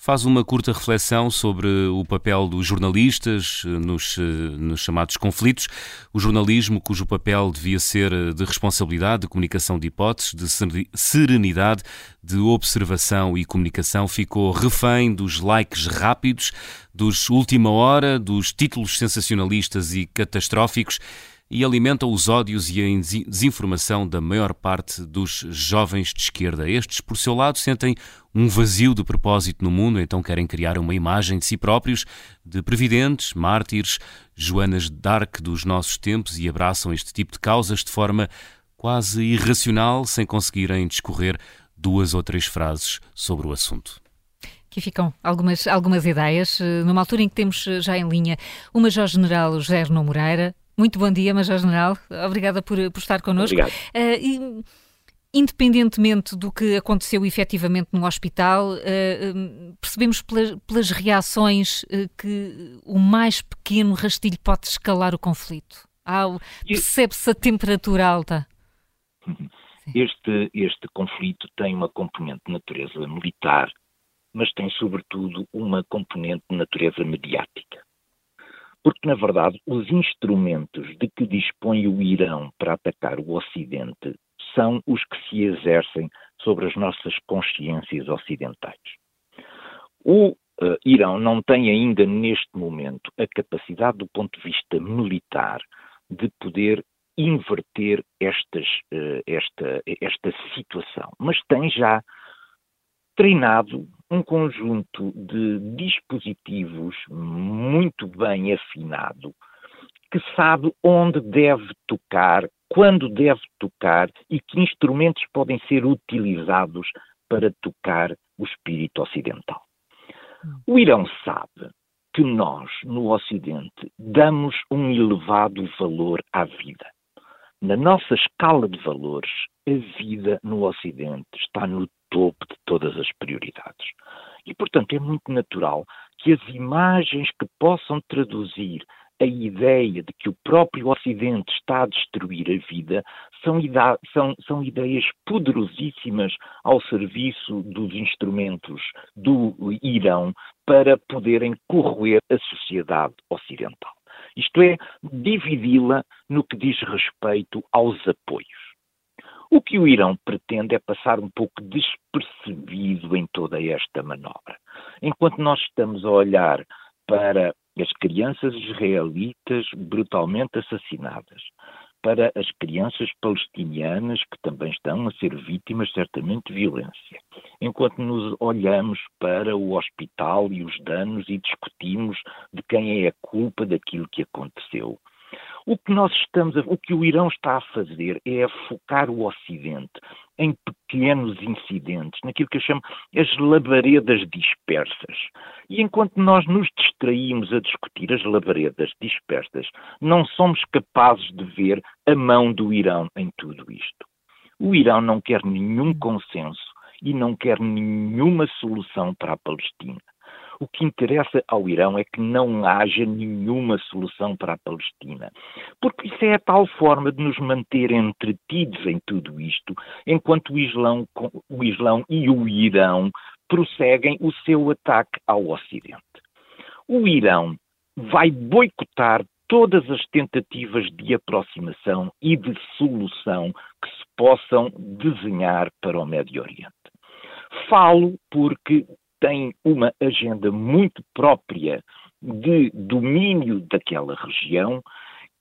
faz uma curta reflexão sobre o papel dos jornalistas eh, nos, eh, nos, chamados conflitos. O jornalismo, cujo papel devia ser eh, de responsabilidade, de comunicação de hipóteses, de serenidade, de observação e comunicação, ficou refém dos likes rápidos, dos última hora, dos títulos sensacionalistas e catastróficos e alimenta os ódios e a desinformação da maior parte dos jovens de esquerda. Estes, por seu lado, sentem um vazio de propósito no mundo, então querem criar uma imagem de si próprios, de previdentes, mártires, Joanas Dark dos nossos tempos e abraçam este tipo de causas de forma quase irracional, sem conseguirem discorrer duas ou três frases sobre o assunto. Aqui ficam algumas, algumas ideias. Numa altura em que temos já em linha o Major-General José Arno Moreira, muito bom dia, Major General. Obrigada por, por estar connosco. Obrigado. Uh, e, independentemente do que aconteceu efetivamente no hospital, percebemos pelas, reações que o mais pequeno rastilho pode escalar o conflito. Percebe-se a temperatura alta. Este, este conflito tem uma componente de natureza militar, mas tem sobretudo uma componente de natureza mediática. Porque, na verdade, os instrumentos de que dispõe o Irão para atacar o Ocidente são os que se exercem sobre as nossas consciências ocidentais. O uh, Irão não tem ainda, neste momento, a capacidade, do ponto de vista militar, de poder inverter estas, uh, esta, esta situação, mas tem já treinado um conjunto de dispositivos muito bem afinado que sabe onde deve tocar, quando deve tocar e que instrumentos podem ser utilizados para tocar o espírito ocidental. O Irão sabe que nós, no Ocidente, damos um elevado valor à vida. Na nossa escala de valores, a vida no Ocidente está no topo de todas as prioridades. E, portanto, é muito natural que as imagens que possam traduzir a ideia de que o próprio Ocidente está a destruir a vida são, são, são, ideias poderosíssimas ao serviço dos instrumentos do Irão para poderem corroer a sociedade ocidental. Isto é, dividi-la no que diz respeito aos apoios. O que o Irão pretende é passar um pouco despercebido em toda esta manobra. Enquanto nós estamos a olhar para as crianças israelitas brutalmente assassinadas, para as crianças palestinianas que também estão a ser vítimas certamente de violência. Enquanto nos olhamos para o hospital e os danos e discutimos de quem é a culpa daquilo que aconteceu. O que nós estamos, a, o que o Irão está a fazer é a focar o Ocidente em pequenos incidentes, naquilo que eu chamo as labaredas dispersas. E enquanto nós nos distraímos a discutir as labaredas dispersas, não somos capazes de ver a mão do Irão em tudo isto. O Irão não quer nenhum consenso e não quer nenhuma solução para a Palestina. O que interessa ao Irão é que não haja nenhuma solução para a Palestina. Porque isso é a tal forma de nos manter entretidos em tudo isto, enquanto o Islão, o Islão e o Irão prosseguem o seu ataque ao Ocidente. O Irão vai boicotar todas as tentativas de aproximação e de solução que se possam desenhar para o Médio Oriente. Falo porque tem uma agenda muito própria de domínio daquela região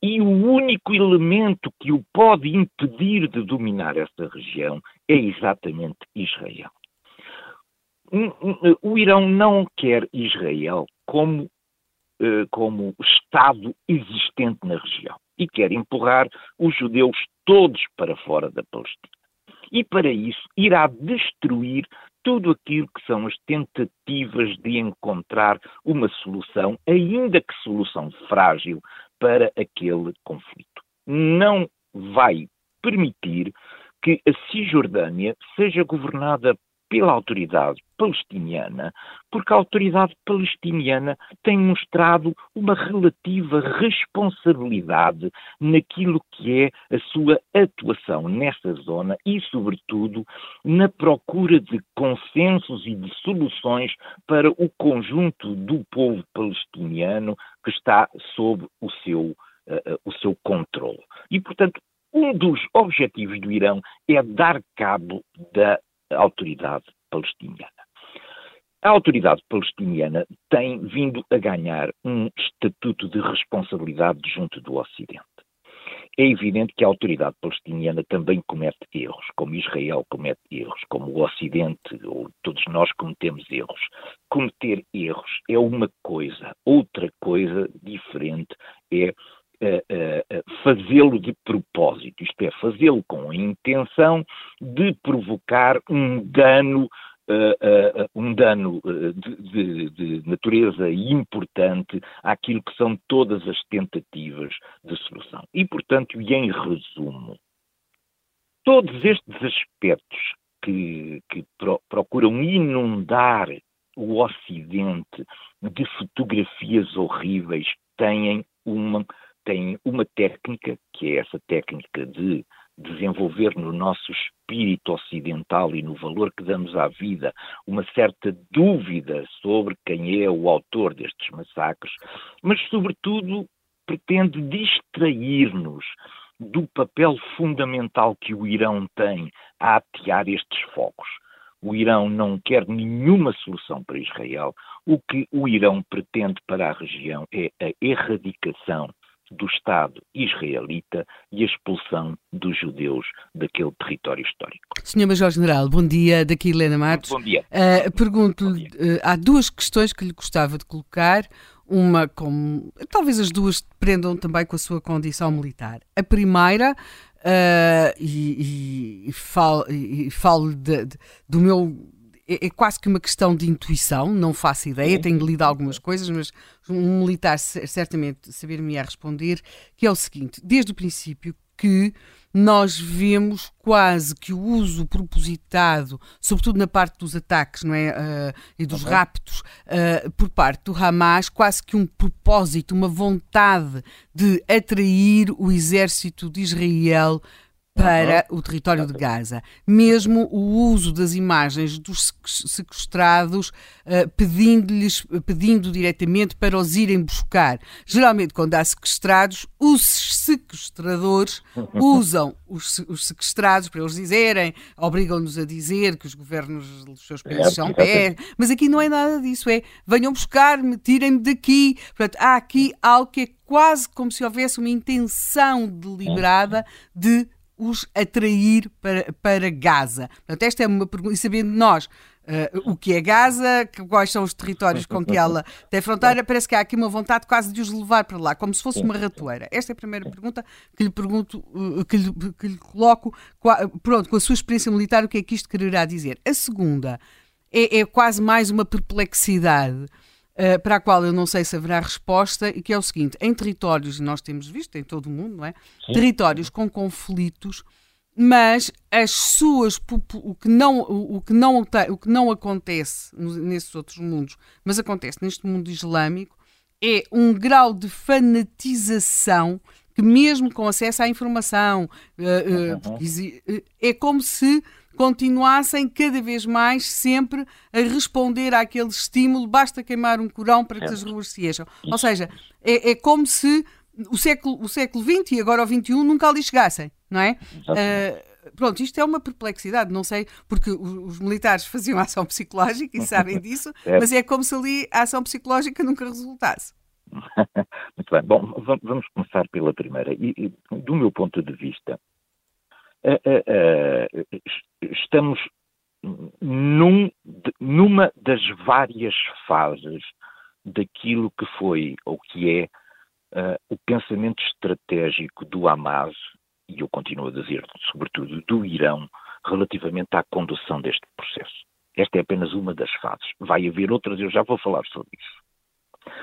e o único elemento que o pode impedir de dominar essa região é exatamente Israel. O Irão não quer Israel como, eh, como Estado existente na região. e quer empurrar os judeus todos para fora da Palestina. E para isso irá destruir tudo aquilo que são as tentativas de encontrar uma solução, ainda que solução frágil, para aquele conflito. Não vai permitir que a Cisjordânia seja governada pela autoridade palestiniana, porque a autoridade palestiniana tem mostrado uma relativa responsabilidade naquilo que é a sua atuação nessa zona e, sobretudo, na procura de consensos e de soluções para o conjunto do povo palestiniano que está sob o seu, uh, o seu controle. E, portanto, um dos objetivos do Irão é dar cabo da autoridade palestiniana. A autoridade palestiniana tem vindo a ganhar um estatuto de responsabilidade junto do Ocidente. É evidente que a autoridade palestiniana também comete erros, como Israel comete erros, como o Ocidente, ou todos nós cometemos erros. Cometer erros é uma coisa, outra coisa diferente é fazê-lo de propósito, isto é, fazê-lo com a intenção de provocar um dano Uh, uh, um dano de, de, de, natureza importante àquilo que são todas as tentativas de solução. E, portanto, e em resumo, todos estes aspectos que, que pro, procuram inundar o Ocidente de fotografias horríveis têm uma tem uma técnica, que é essa técnica de desenvolver no nosso espírito ocidental e no valor que damos à vida uma certa dúvida sobre quem é o autor destes massacres, mas, sobretudo, pretende distrair-nos do papel fundamental que o Irão tem a atear estes focos. O Irão não quer nenhuma solução para Israel. O que o Irão pretende para a região é a erradicação do Estado israelita e a expulsão dos judeus daquele território histórico. Senhor Major-General, bom dia. Daqui Helena Matos. Bom dia. Uh, Pergunto-lhe, uh, há duas questões que lhe gostava de colocar. Uma com. Talvez as duas prendam também com a sua condição militar. A primeira, uh, e, e, e falo, e falo de, de, do meu é, é, quase que uma questão de intuição, não faço ideia, tenho lido algumas coisas, mas um militar certamente saber-me-ia responder, que é o seguinte, desde o princípio que nós vemos quase que o uso propositado, sobretudo na parte dos ataques não é? Uh, e dos uhum. raptos, uh, por parte do Hamas, quase que um propósito, uma vontade de atrair o exército de Israel para uhum. o território de Gaza. Mesmo o uso das imagens dos sequestrados, uh, pedindo-lhes, pedindo diretamente para os irem buscar. Geralmente, quando há sequestrados, os sequestradores <laughs> usam os, os sequestrados para eles dizerem, obrigam-nos a dizer que os governos dos seus países são pé, mas aqui não é nada disso, é venham buscar-me, tirem-me daqui. Portanto, há aqui algo que é quase como se houvesse uma intenção deliberada de os atrair para, para Gaza? Portanto, esta é uma pergunta, e sabendo nós uh, o que é Gaza, quais são os territórios com que ela tem fronteira, parece que há aqui uma vontade quase de os levar para lá, como se fosse uma ratoeira. Esta é a primeira pergunta que lhe pergunto, uh, que, lhe, que lhe coloco, pronto, com a sua experiência militar, o que é que isto quererá dizer? A segunda é, é quase mais uma perplexidade para a qual eu não sei se haverá resposta, e que é o seguinte: em territórios, nós temos visto em todo o mundo, não é? Sim. Territórios com conflitos, mas as suas o que não o que não o que não acontece nesses outros mundos, mas acontece neste mundo islâmico é um grau de fanatização que mesmo com acesso à informação uh, uh, é como se continuassem cada vez mais sempre a responder àquele estímulo, basta queimar um corão para que as ruas se encham. Ou seja, é, é, como se o século, o século XX e agora o XXI nunca ali chegassem, não é? Uh, pronto, isto é uma perplexidade, não sei, porque os, militares faziam ação psicológica e sabem <laughs> disso, é. mas é como se ali a ação psicológica nunca resultasse. <laughs> Muito bem. Bom, vamos começar pela primeira. E, e do meu ponto de vista, estamos num, numa das várias fases daquilo que foi ou que é o pensamento estratégico do Hamas, e eu continuo a dizer, sobretudo do Irão, relativamente à condução deste processo. Esta é apenas uma das fases. Vai haver outras, eu já vou falar sobre isso.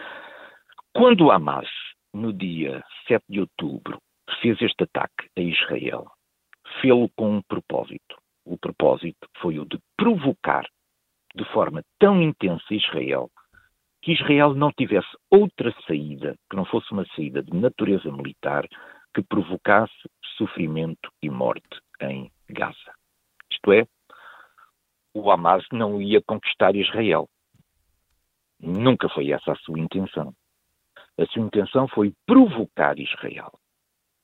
Quando o Hamas, no dia 7 de outubro, fez este ataque a Israel, fê-lo com um propósito. O propósito foi o de provocar de forma tão intensa Israel que Israel não tivesse outra saída que não fosse uma saída de natureza militar que provocasse sofrimento e morte em Gaza. Isto é, o Hamas não ia conquistar Israel. Nunca foi essa a sua intenção. A sua intenção foi provocar Israel.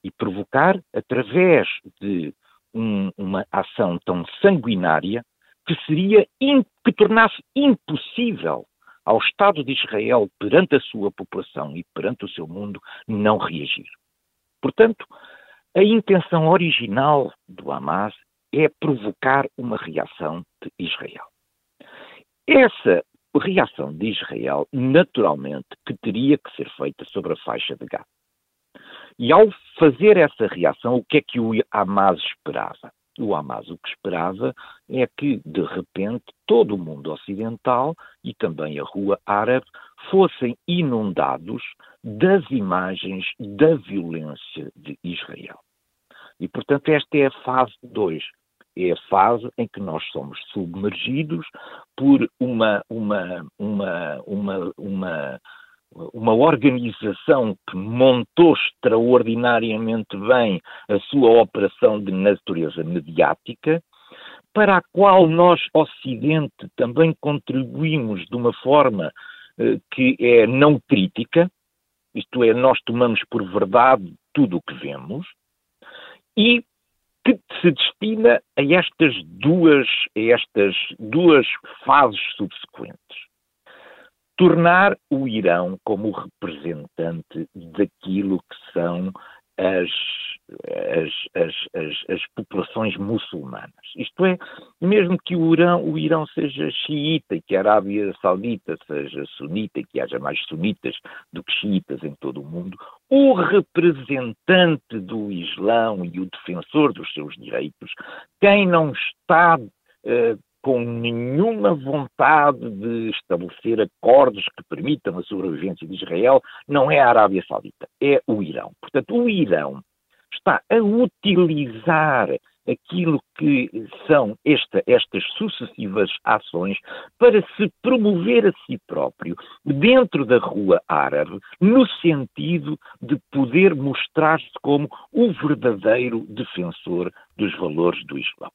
E provocar através de um, uma ação tão sanguinária que seria que tornasse impossível ao Estado de Israel, perante a sua população e perante o seu mundo, não reagir. Portanto, a intenção original do Hamas é provocar uma reação de Israel. Essa reação de Israel, naturalmente, que teria que ser feita sobre a faixa de Gaza. E ao fazer essa reação, o que é que o Hamas esperava? O Hamas o que esperava é que, de repente, todo o mundo ocidental e também a rua árabe fossem inundados das imagens da violência de Israel. E, portanto, esta é a fase 2. É a fase em que nós somos submergidos por uma, uma, uma, uma, uma uma organização que montou extraordinariamente bem a sua operação de natureza mediática, para a qual nós, Ocidente, também contribuímos de uma forma eh, que é não crítica, isto é, nós tomamos por verdade tudo o que vemos, e que se destina a estas duas, a estas duas fases subsequentes tornar o Irão como representante daquilo que são as, as, as, as, populações muçulmanas. Isto é, mesmo que o Irão, o Irão seja xiita e que a Arábia Saudita seja sunita e que haja mais sunitas do que xiitas em todo o mundo, o representante do Islão e o defensor dos seus direitos, quem não está uh, com nenhuma vontade de estabelecer acordos que permitam a sobrevivência de Israel, não é a Arábia Saudita, é o Irão. Portanto, o Irão está a utilizar aquilo que são esta, estas sucessivas ações para se promover a si próprio dentro da rua árabe, no sentido de poder mostrar-se como o verdadeiro defensor dos valores do Islão.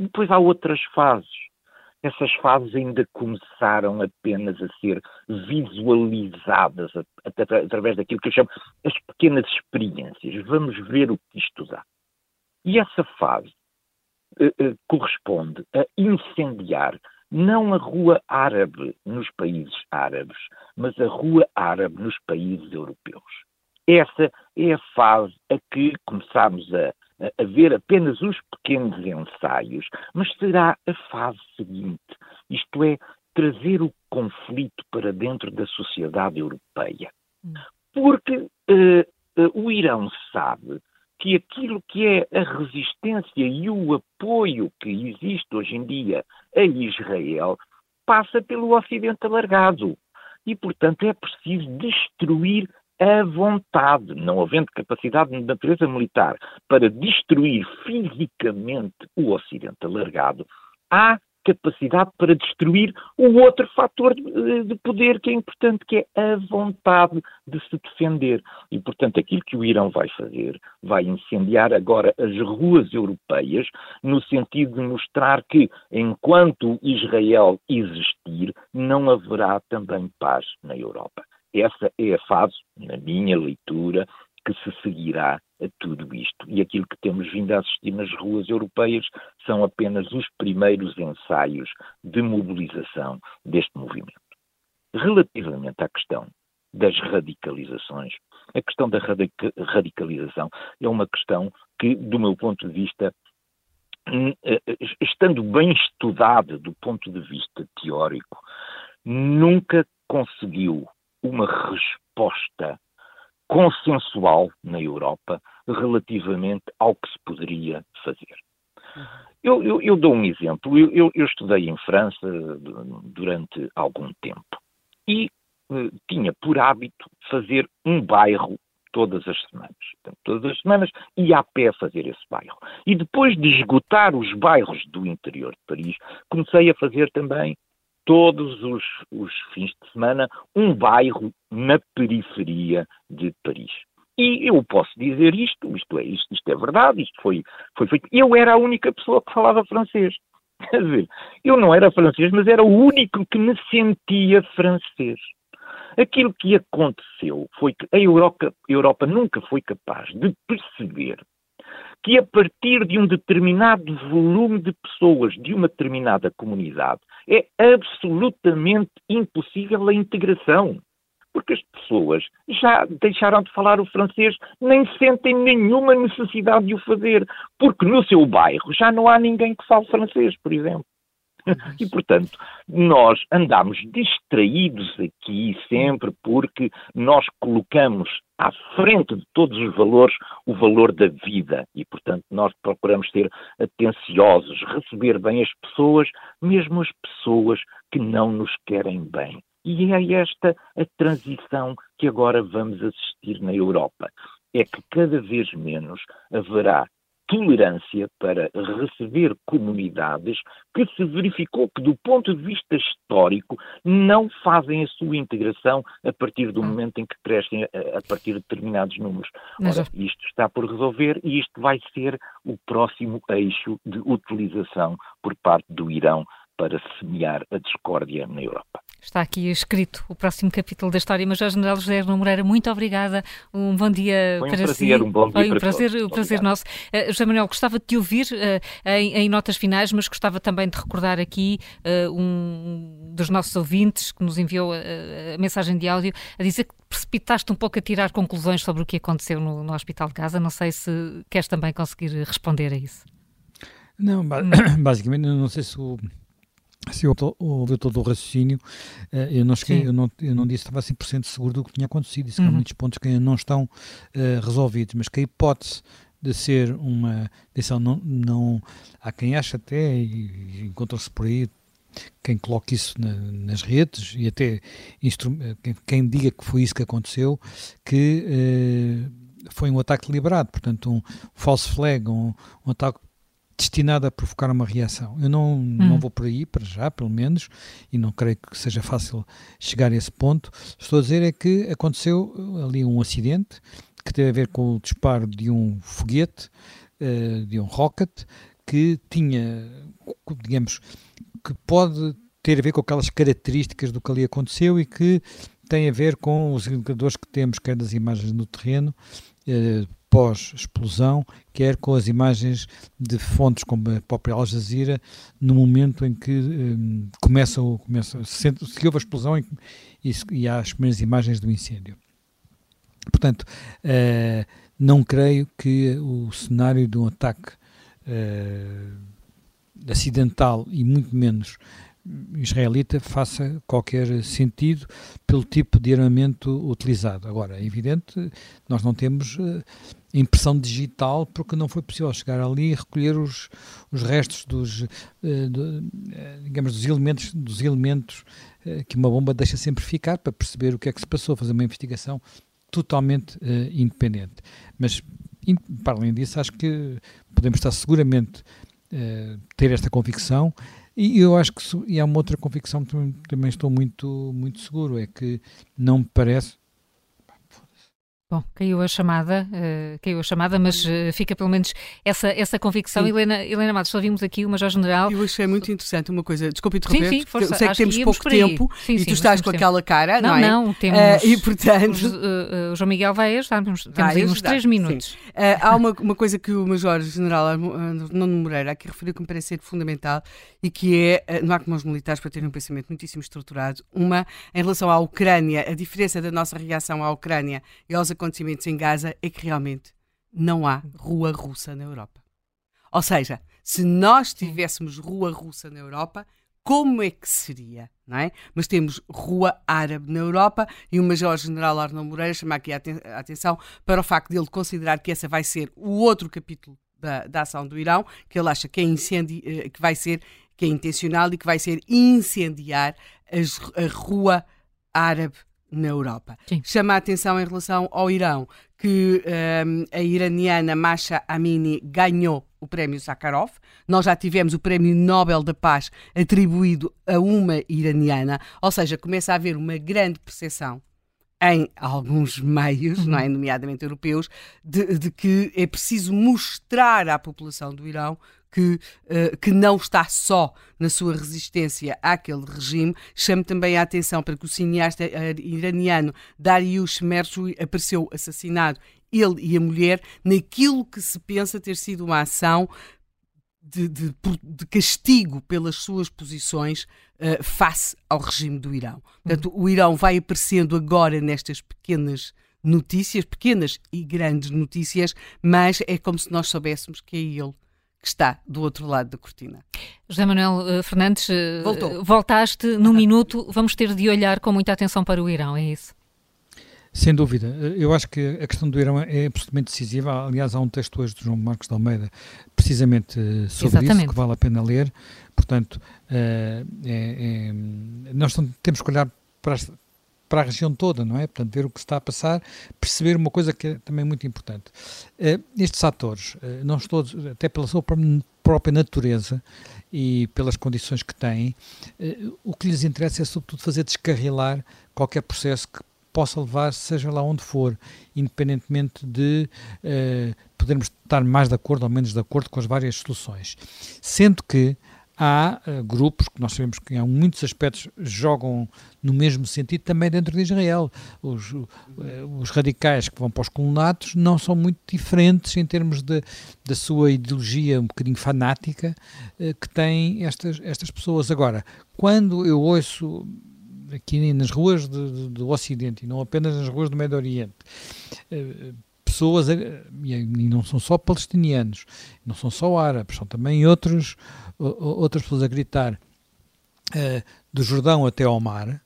Depois há outras fases. Essas fases ainda começaram apenas a ser visualizadas através daquilo que eu chamo as pequenas experiências. Vamos ver o que isto dá. E essa fase uh, uh, corresponde a incendiar não a rua árabe nos países árabes, mas a rua árabe nos países europeus. Essa é a fase a que começámos a a ver apenas os pequenos ensaios, mas será a fase seguinte, isto é, trazer o conflito para dentro da sociedade europeia. Hum. Porque uh, uh, o Irão sabe que aquilo que é a resistência e o apoio que existe hoje em dia a Israel passa pelo Ocidente alargado. E, portanto, é preciso destruir a vontade, não havendo capacidade de natureza militar para destruir fisicamente o Ocidente alargado, há capacidade para destruir o outro fator de, poder que é importante, que é a vontade de se defender. E, portanto, aquilo que o Irão vai fazer, vai incendiar agora as ruas europeias, no sentido de mostrar que, enquanto Israel existir, não haverá também paz na Europa. Essa é a fase, na minha leitura, que se seguirá a tudo isto. E aquilo que temos vindo a assistir nas ruas europeias são apenas os primeiros ensaios de mobilização deste movimento. Relativamente à questão das radicalizações, a questão da radicalização é uma questão que, do meu ponto de vista, eh, eh, estando bem estudada do ponto de vista teórico, nunca conseguiu uma resposta consensual na Europa relativamente ao que se poderia fazer. Eu, eu, eu dou um exemplo. Eu, eu, estudei em França durante algum tempo e eh, tinha por hábito fazer um bairro todas as semanas. Portanto, todas as semanas ia a pé fazer esse bairro. E depois de esgotar os bairros do interior de Paris, comecei a fazer também todos os, os fins de semana um bairro na periferia de Paris. E eu posso dizer isto, isto é, isto, isto é verdade, isto foi, foi feito. Eu era a única pessoa que falava francês. <laughs> Quer dizer, eu não era francês, mas era o único que me sentia francês. Aquilo que aconteceu foi que a Europa, a Europa nunca foi capaz de perceber que a partir de um determinado volume de pessoas de uma determinada comunidade é absolutamente impossível a integração. Porque as pessoas já deixaram de falar o francês, nem sentem nenhuma necessidade de o fazer, porque no seu bairro já não há ninguém que fale francês, por exemplo. <laughs> E, portanto, nós andamos distraídos aqui sempre porque nós colocamos à frente de todos os valores o valor da vida e, portanto, nós procuramos ser atenciosos, receber bem as pessoas, mesmo as pessoas que não nos querem bem. E é esta a transição que agora vamos assistir na Europa. É que cada vez menos haverá tolerância para receber comunidades que se verificou que, do ponto de vista histórico, não fazem a sua integração a partir do hum. momento em que crescem a, a partir de determinados números. Ora, isto está por resolver e isto vai ser o próximo eixo de utilização por parte do Irão para semear a discórdia na Europa. Está aqui escrito o próximo capítulo da história. Major General José Moreira, muito obrigada. Um bom dia Foi um para prazer, si. Um bom dia Foi um prazer, todos. um prazer nosso. Uh, José Manuel, gostava de te ouvir uh, em, em, notas finais, mas gostava também de recordar aqui uh, um dos nossos ouvintes que nos enviou a mensagem de áudio a dizer que precipitaste um pouco a tirar conclusões sobre o que aconteceu no, no Hospital de Gaza. Não sei se queres também conseguir responder a isso. Não, <coughs> basicamente, não sei se o se eu ouvi todo o raciocínio, eh, eu não, cheguei, eu não, eu não disse que estava 100% seguro do que tinha acontecido, disse que uhum. há muitos pontos que ainda não estão uh, resolvidos, mas que a hipótese de ser uma decisão não, não há quem acha até, e, encontra-se por aí quem coloque isso na, nas redes e até quem, quem, diga que foi isso que aconteceu, que uh, foi um ataque deliberado, portanto um false flag, um, um ataque destinada a provocar uma reação. Eu não, hum. não vou por aí, para já, pelo menos, e não creio que seja fácil chegar a esse ponto. Estou a dizer é que aconteceu ali um acidente que teve a ver com o disparo de um foguete, uh, de um rocket, que tinha, digamos, que pode ter a ver com aquelas características do que ali aconteceu e que tem a ver com os indicadores que temos, quer das imagens no terreno, uh, pós-explosão, quer com as imagens de fontes como a própria Al Jazeera, no momento em que um, começa, começa se, se houve a explosão e, e, e, há as primeiras imagens do incêndio. Portanto, uh, não creio que o cenário de um ataque uh, acidental e muito menos israelita faça qualquer sentido pelo tipo de armamento utilizado. Agora, é evidente, nós não temos uh, impressão digital porque não foi possível chegar ali e recolher os, os restos dos, do, uh, digamos, dos elementos, dos elementos que uma bomba deixa sempre ficar para perceber o que é que se passou, fazer uma investigação totalmente independente. Mas, para além disso, acho que podemos estar seguramente ter esta convicção e eu acho que e há uma outra convicção que também estou muito, muito seguro, é que não me parece, Bom, caiu a chamada, uh, caiu a chamada, mas uh, fica pelo menos essa, essa convicção. Helena, Helena Matos, só vimos aqui o Major-General. Eu achei muito interessante uma coisa, desculpe interromper, sim, sim, força, eu sei que temos que pouco tempo sim, e tu estás com aquela cara, não, não é? Não, temos. Uh, e portanto. O, João Miguel vai ajudar, temos, temos aí uns três minutos. há uma, uma coisa que o Major-General Nuno Moreira aqui referiu que me parece ser fundamental e que é, não há como os militares para terem um pensamento muitíssimo estruturado, uma em relação à Ucrânia, a diferença da nossa reação à Ucrânia e aos acontecimentos em Gaza é que realmente não há rua russa na Europa. Ou seja, se nós tivéssemos rua russa na Europa, como é que seria, não é? Mas temos Rua Árabe na Europa e o Major-General Arnold Moreira chama aqui a atenção para o facto de ele considerar que essa vai ser o outro capítulo da, da ação do Irão, que ele acha que, é incendi eh, que vai ser que é intencional e que vai ser incendiar as, a Rua Árabe na Europa. Sim. Chama a atenção em relação ao Irão que um, a iraniana Masha Amini ganhou o prémio Sakharov. Nós já tivemos o prémio Nobel da Paz atribuído a uma iraniana, ou seja, começa a haver uma grande percepção em alguns meios, uhum. não é, nomeadamente europeus, de, de, que é preciso mostrar à população do Irão que, uh, que não está só na sua resistência àquele regime. Chamo também a atenção para que o cineasta eh, iraniano Dariush Mershoui apareceu assassinado, ele e a mulher, naquilo que se pensa ter sido uma ação de, de, de, castigo pelas suas posições uh, face ao regime do Irão. Portanto, o Irão vai aparecendo agora nestas pequenas notícias, pequenas e grandes notícias, mas é como se nós soubéssemos que é ele que está do outro lado da cortina. José Manuel uh, Fernandes, uh, Voltou. voltaste num minuto, vamos ter de olhar com muita atenção para o Irão, é isso? Sem dúvida. Eu acho que a questão do Irão é absolutamente decisiva. Aliás, há um texto hoje de João Marcos de Almeida precisamente eh, sobre Exatamente. isso, que vale a pena ler. Portanto, é, é, nós temos que olhar para, as, para a região toda, não é? Portanto, ver o que está a passar, perceber uma coisa que é também muito importante. estes atores, não todos, até pela sua própria natureza e pelas condições que têm, o que lhes interessa é sobretudo fazer descarrilar qualquer processo que possa levar, seja lá onde for, independentemente de uh, podermos estar mais de acordo ou menos de acordo com as várias soluções. Sendo que há uh, grupos que nós sabemos que em muitos aspectos jogam no mesmo sentido também dentro de Israel. Os, uh, os radicais que vão para os colonatos não são muito diferentes em termos de, da sua ideologia um bocadinho fanática uh, que têm estas, estas pessoas. Agora, quando eu ouço aqui nas ruas de, de, do Ocidente e não apenas nas ruas do Médio Oriente, pessoas, e não são só palestinianos, não são só árabes, são também outros, outras pessoas a gritar eh, do Jordão até ao mar,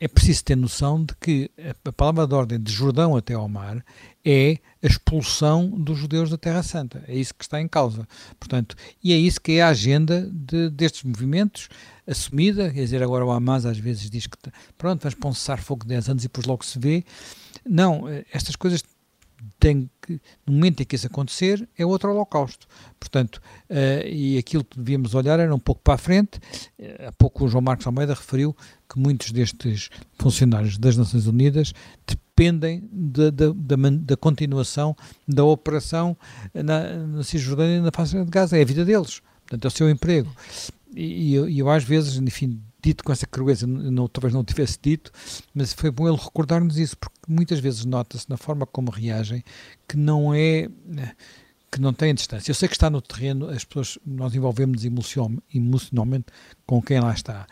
é preciso ter noção de que a palavra de ordem de Jordão até ao mar é a expulsão dos judeus da Terra Santa. É isso que está em causa. Portanto, e é isso que é a agenda de, destes movimentos assumida. Quer dizer, agora o Hamas às vezes diz que pronto, vamos para um cessar-fogo de 10 anos e depois logo se vê. Não, eh, estas coisas têm que, no momento em que isso acontecer, é outro holocausto. Portanto, uh, e aquilo que devíamos olhar era um pouco para a frente. Uh, há pouco o João Marcos Almeida referiu que muitos destes funcionários das Nações Unidas dependem da, da, da, da continuação da operação na, na Cisjordânia e na faixa de Gaza. É a vida deles. Portanto, é o seu emprego. E, e eu, às vezes, enfim, dito com essa crueza, não, talvez não tivesse dito, mas foi bom ele recordar-nos isso, porque muitas vezes nota-se na forma como reagem que não é que não têm distância. Eu sei que está no terreno, as pessoas, nós envolvemos emocionalmente com quem lá está,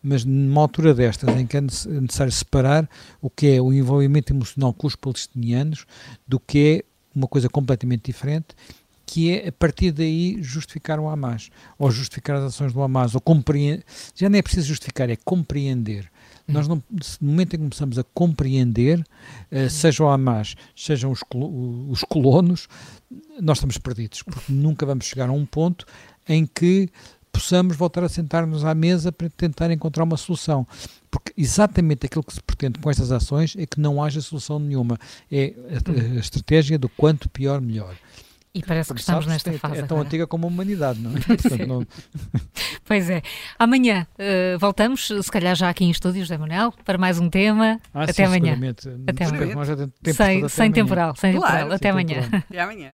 mas numa altura destas em que é necessário separar o que é o envolvimento emocional com os palestinianos do que é uma coisa completamente diferente que é a partir daí justificar o Hamas, ou justificar as ações do Hamas, ou compreender. Já não é preciso justificar, é compreender. Nós, não, no momento em que começamos a compreender, uh, seja o Hamas, sejam os, os colonos, nós estamos perdidos, porque <laughs> nunca vamos chegar a um ponto em que possamos voltar a sentar-nos à mesa para tentar encontrar uma solução. Porque exatamente aquilo que se pretende com estas ações é que não haja solução nenhuma. É a, a estratégia do quanto pior, melhor. E parece Como que estamos sabes, nesta é, fase. É tão agora. antiga como a humanidade, não é? <laughs> Portanto, não... <laughs> pois é. Amanhã uh, voltamos, se calhar já aqui em estúdios, José Manuel, para mais um tema. Ah, até sim, amanhã. Até amanhã. Sem, sem temporal, sem temporal. Claro, até amanhã. Até amanhã.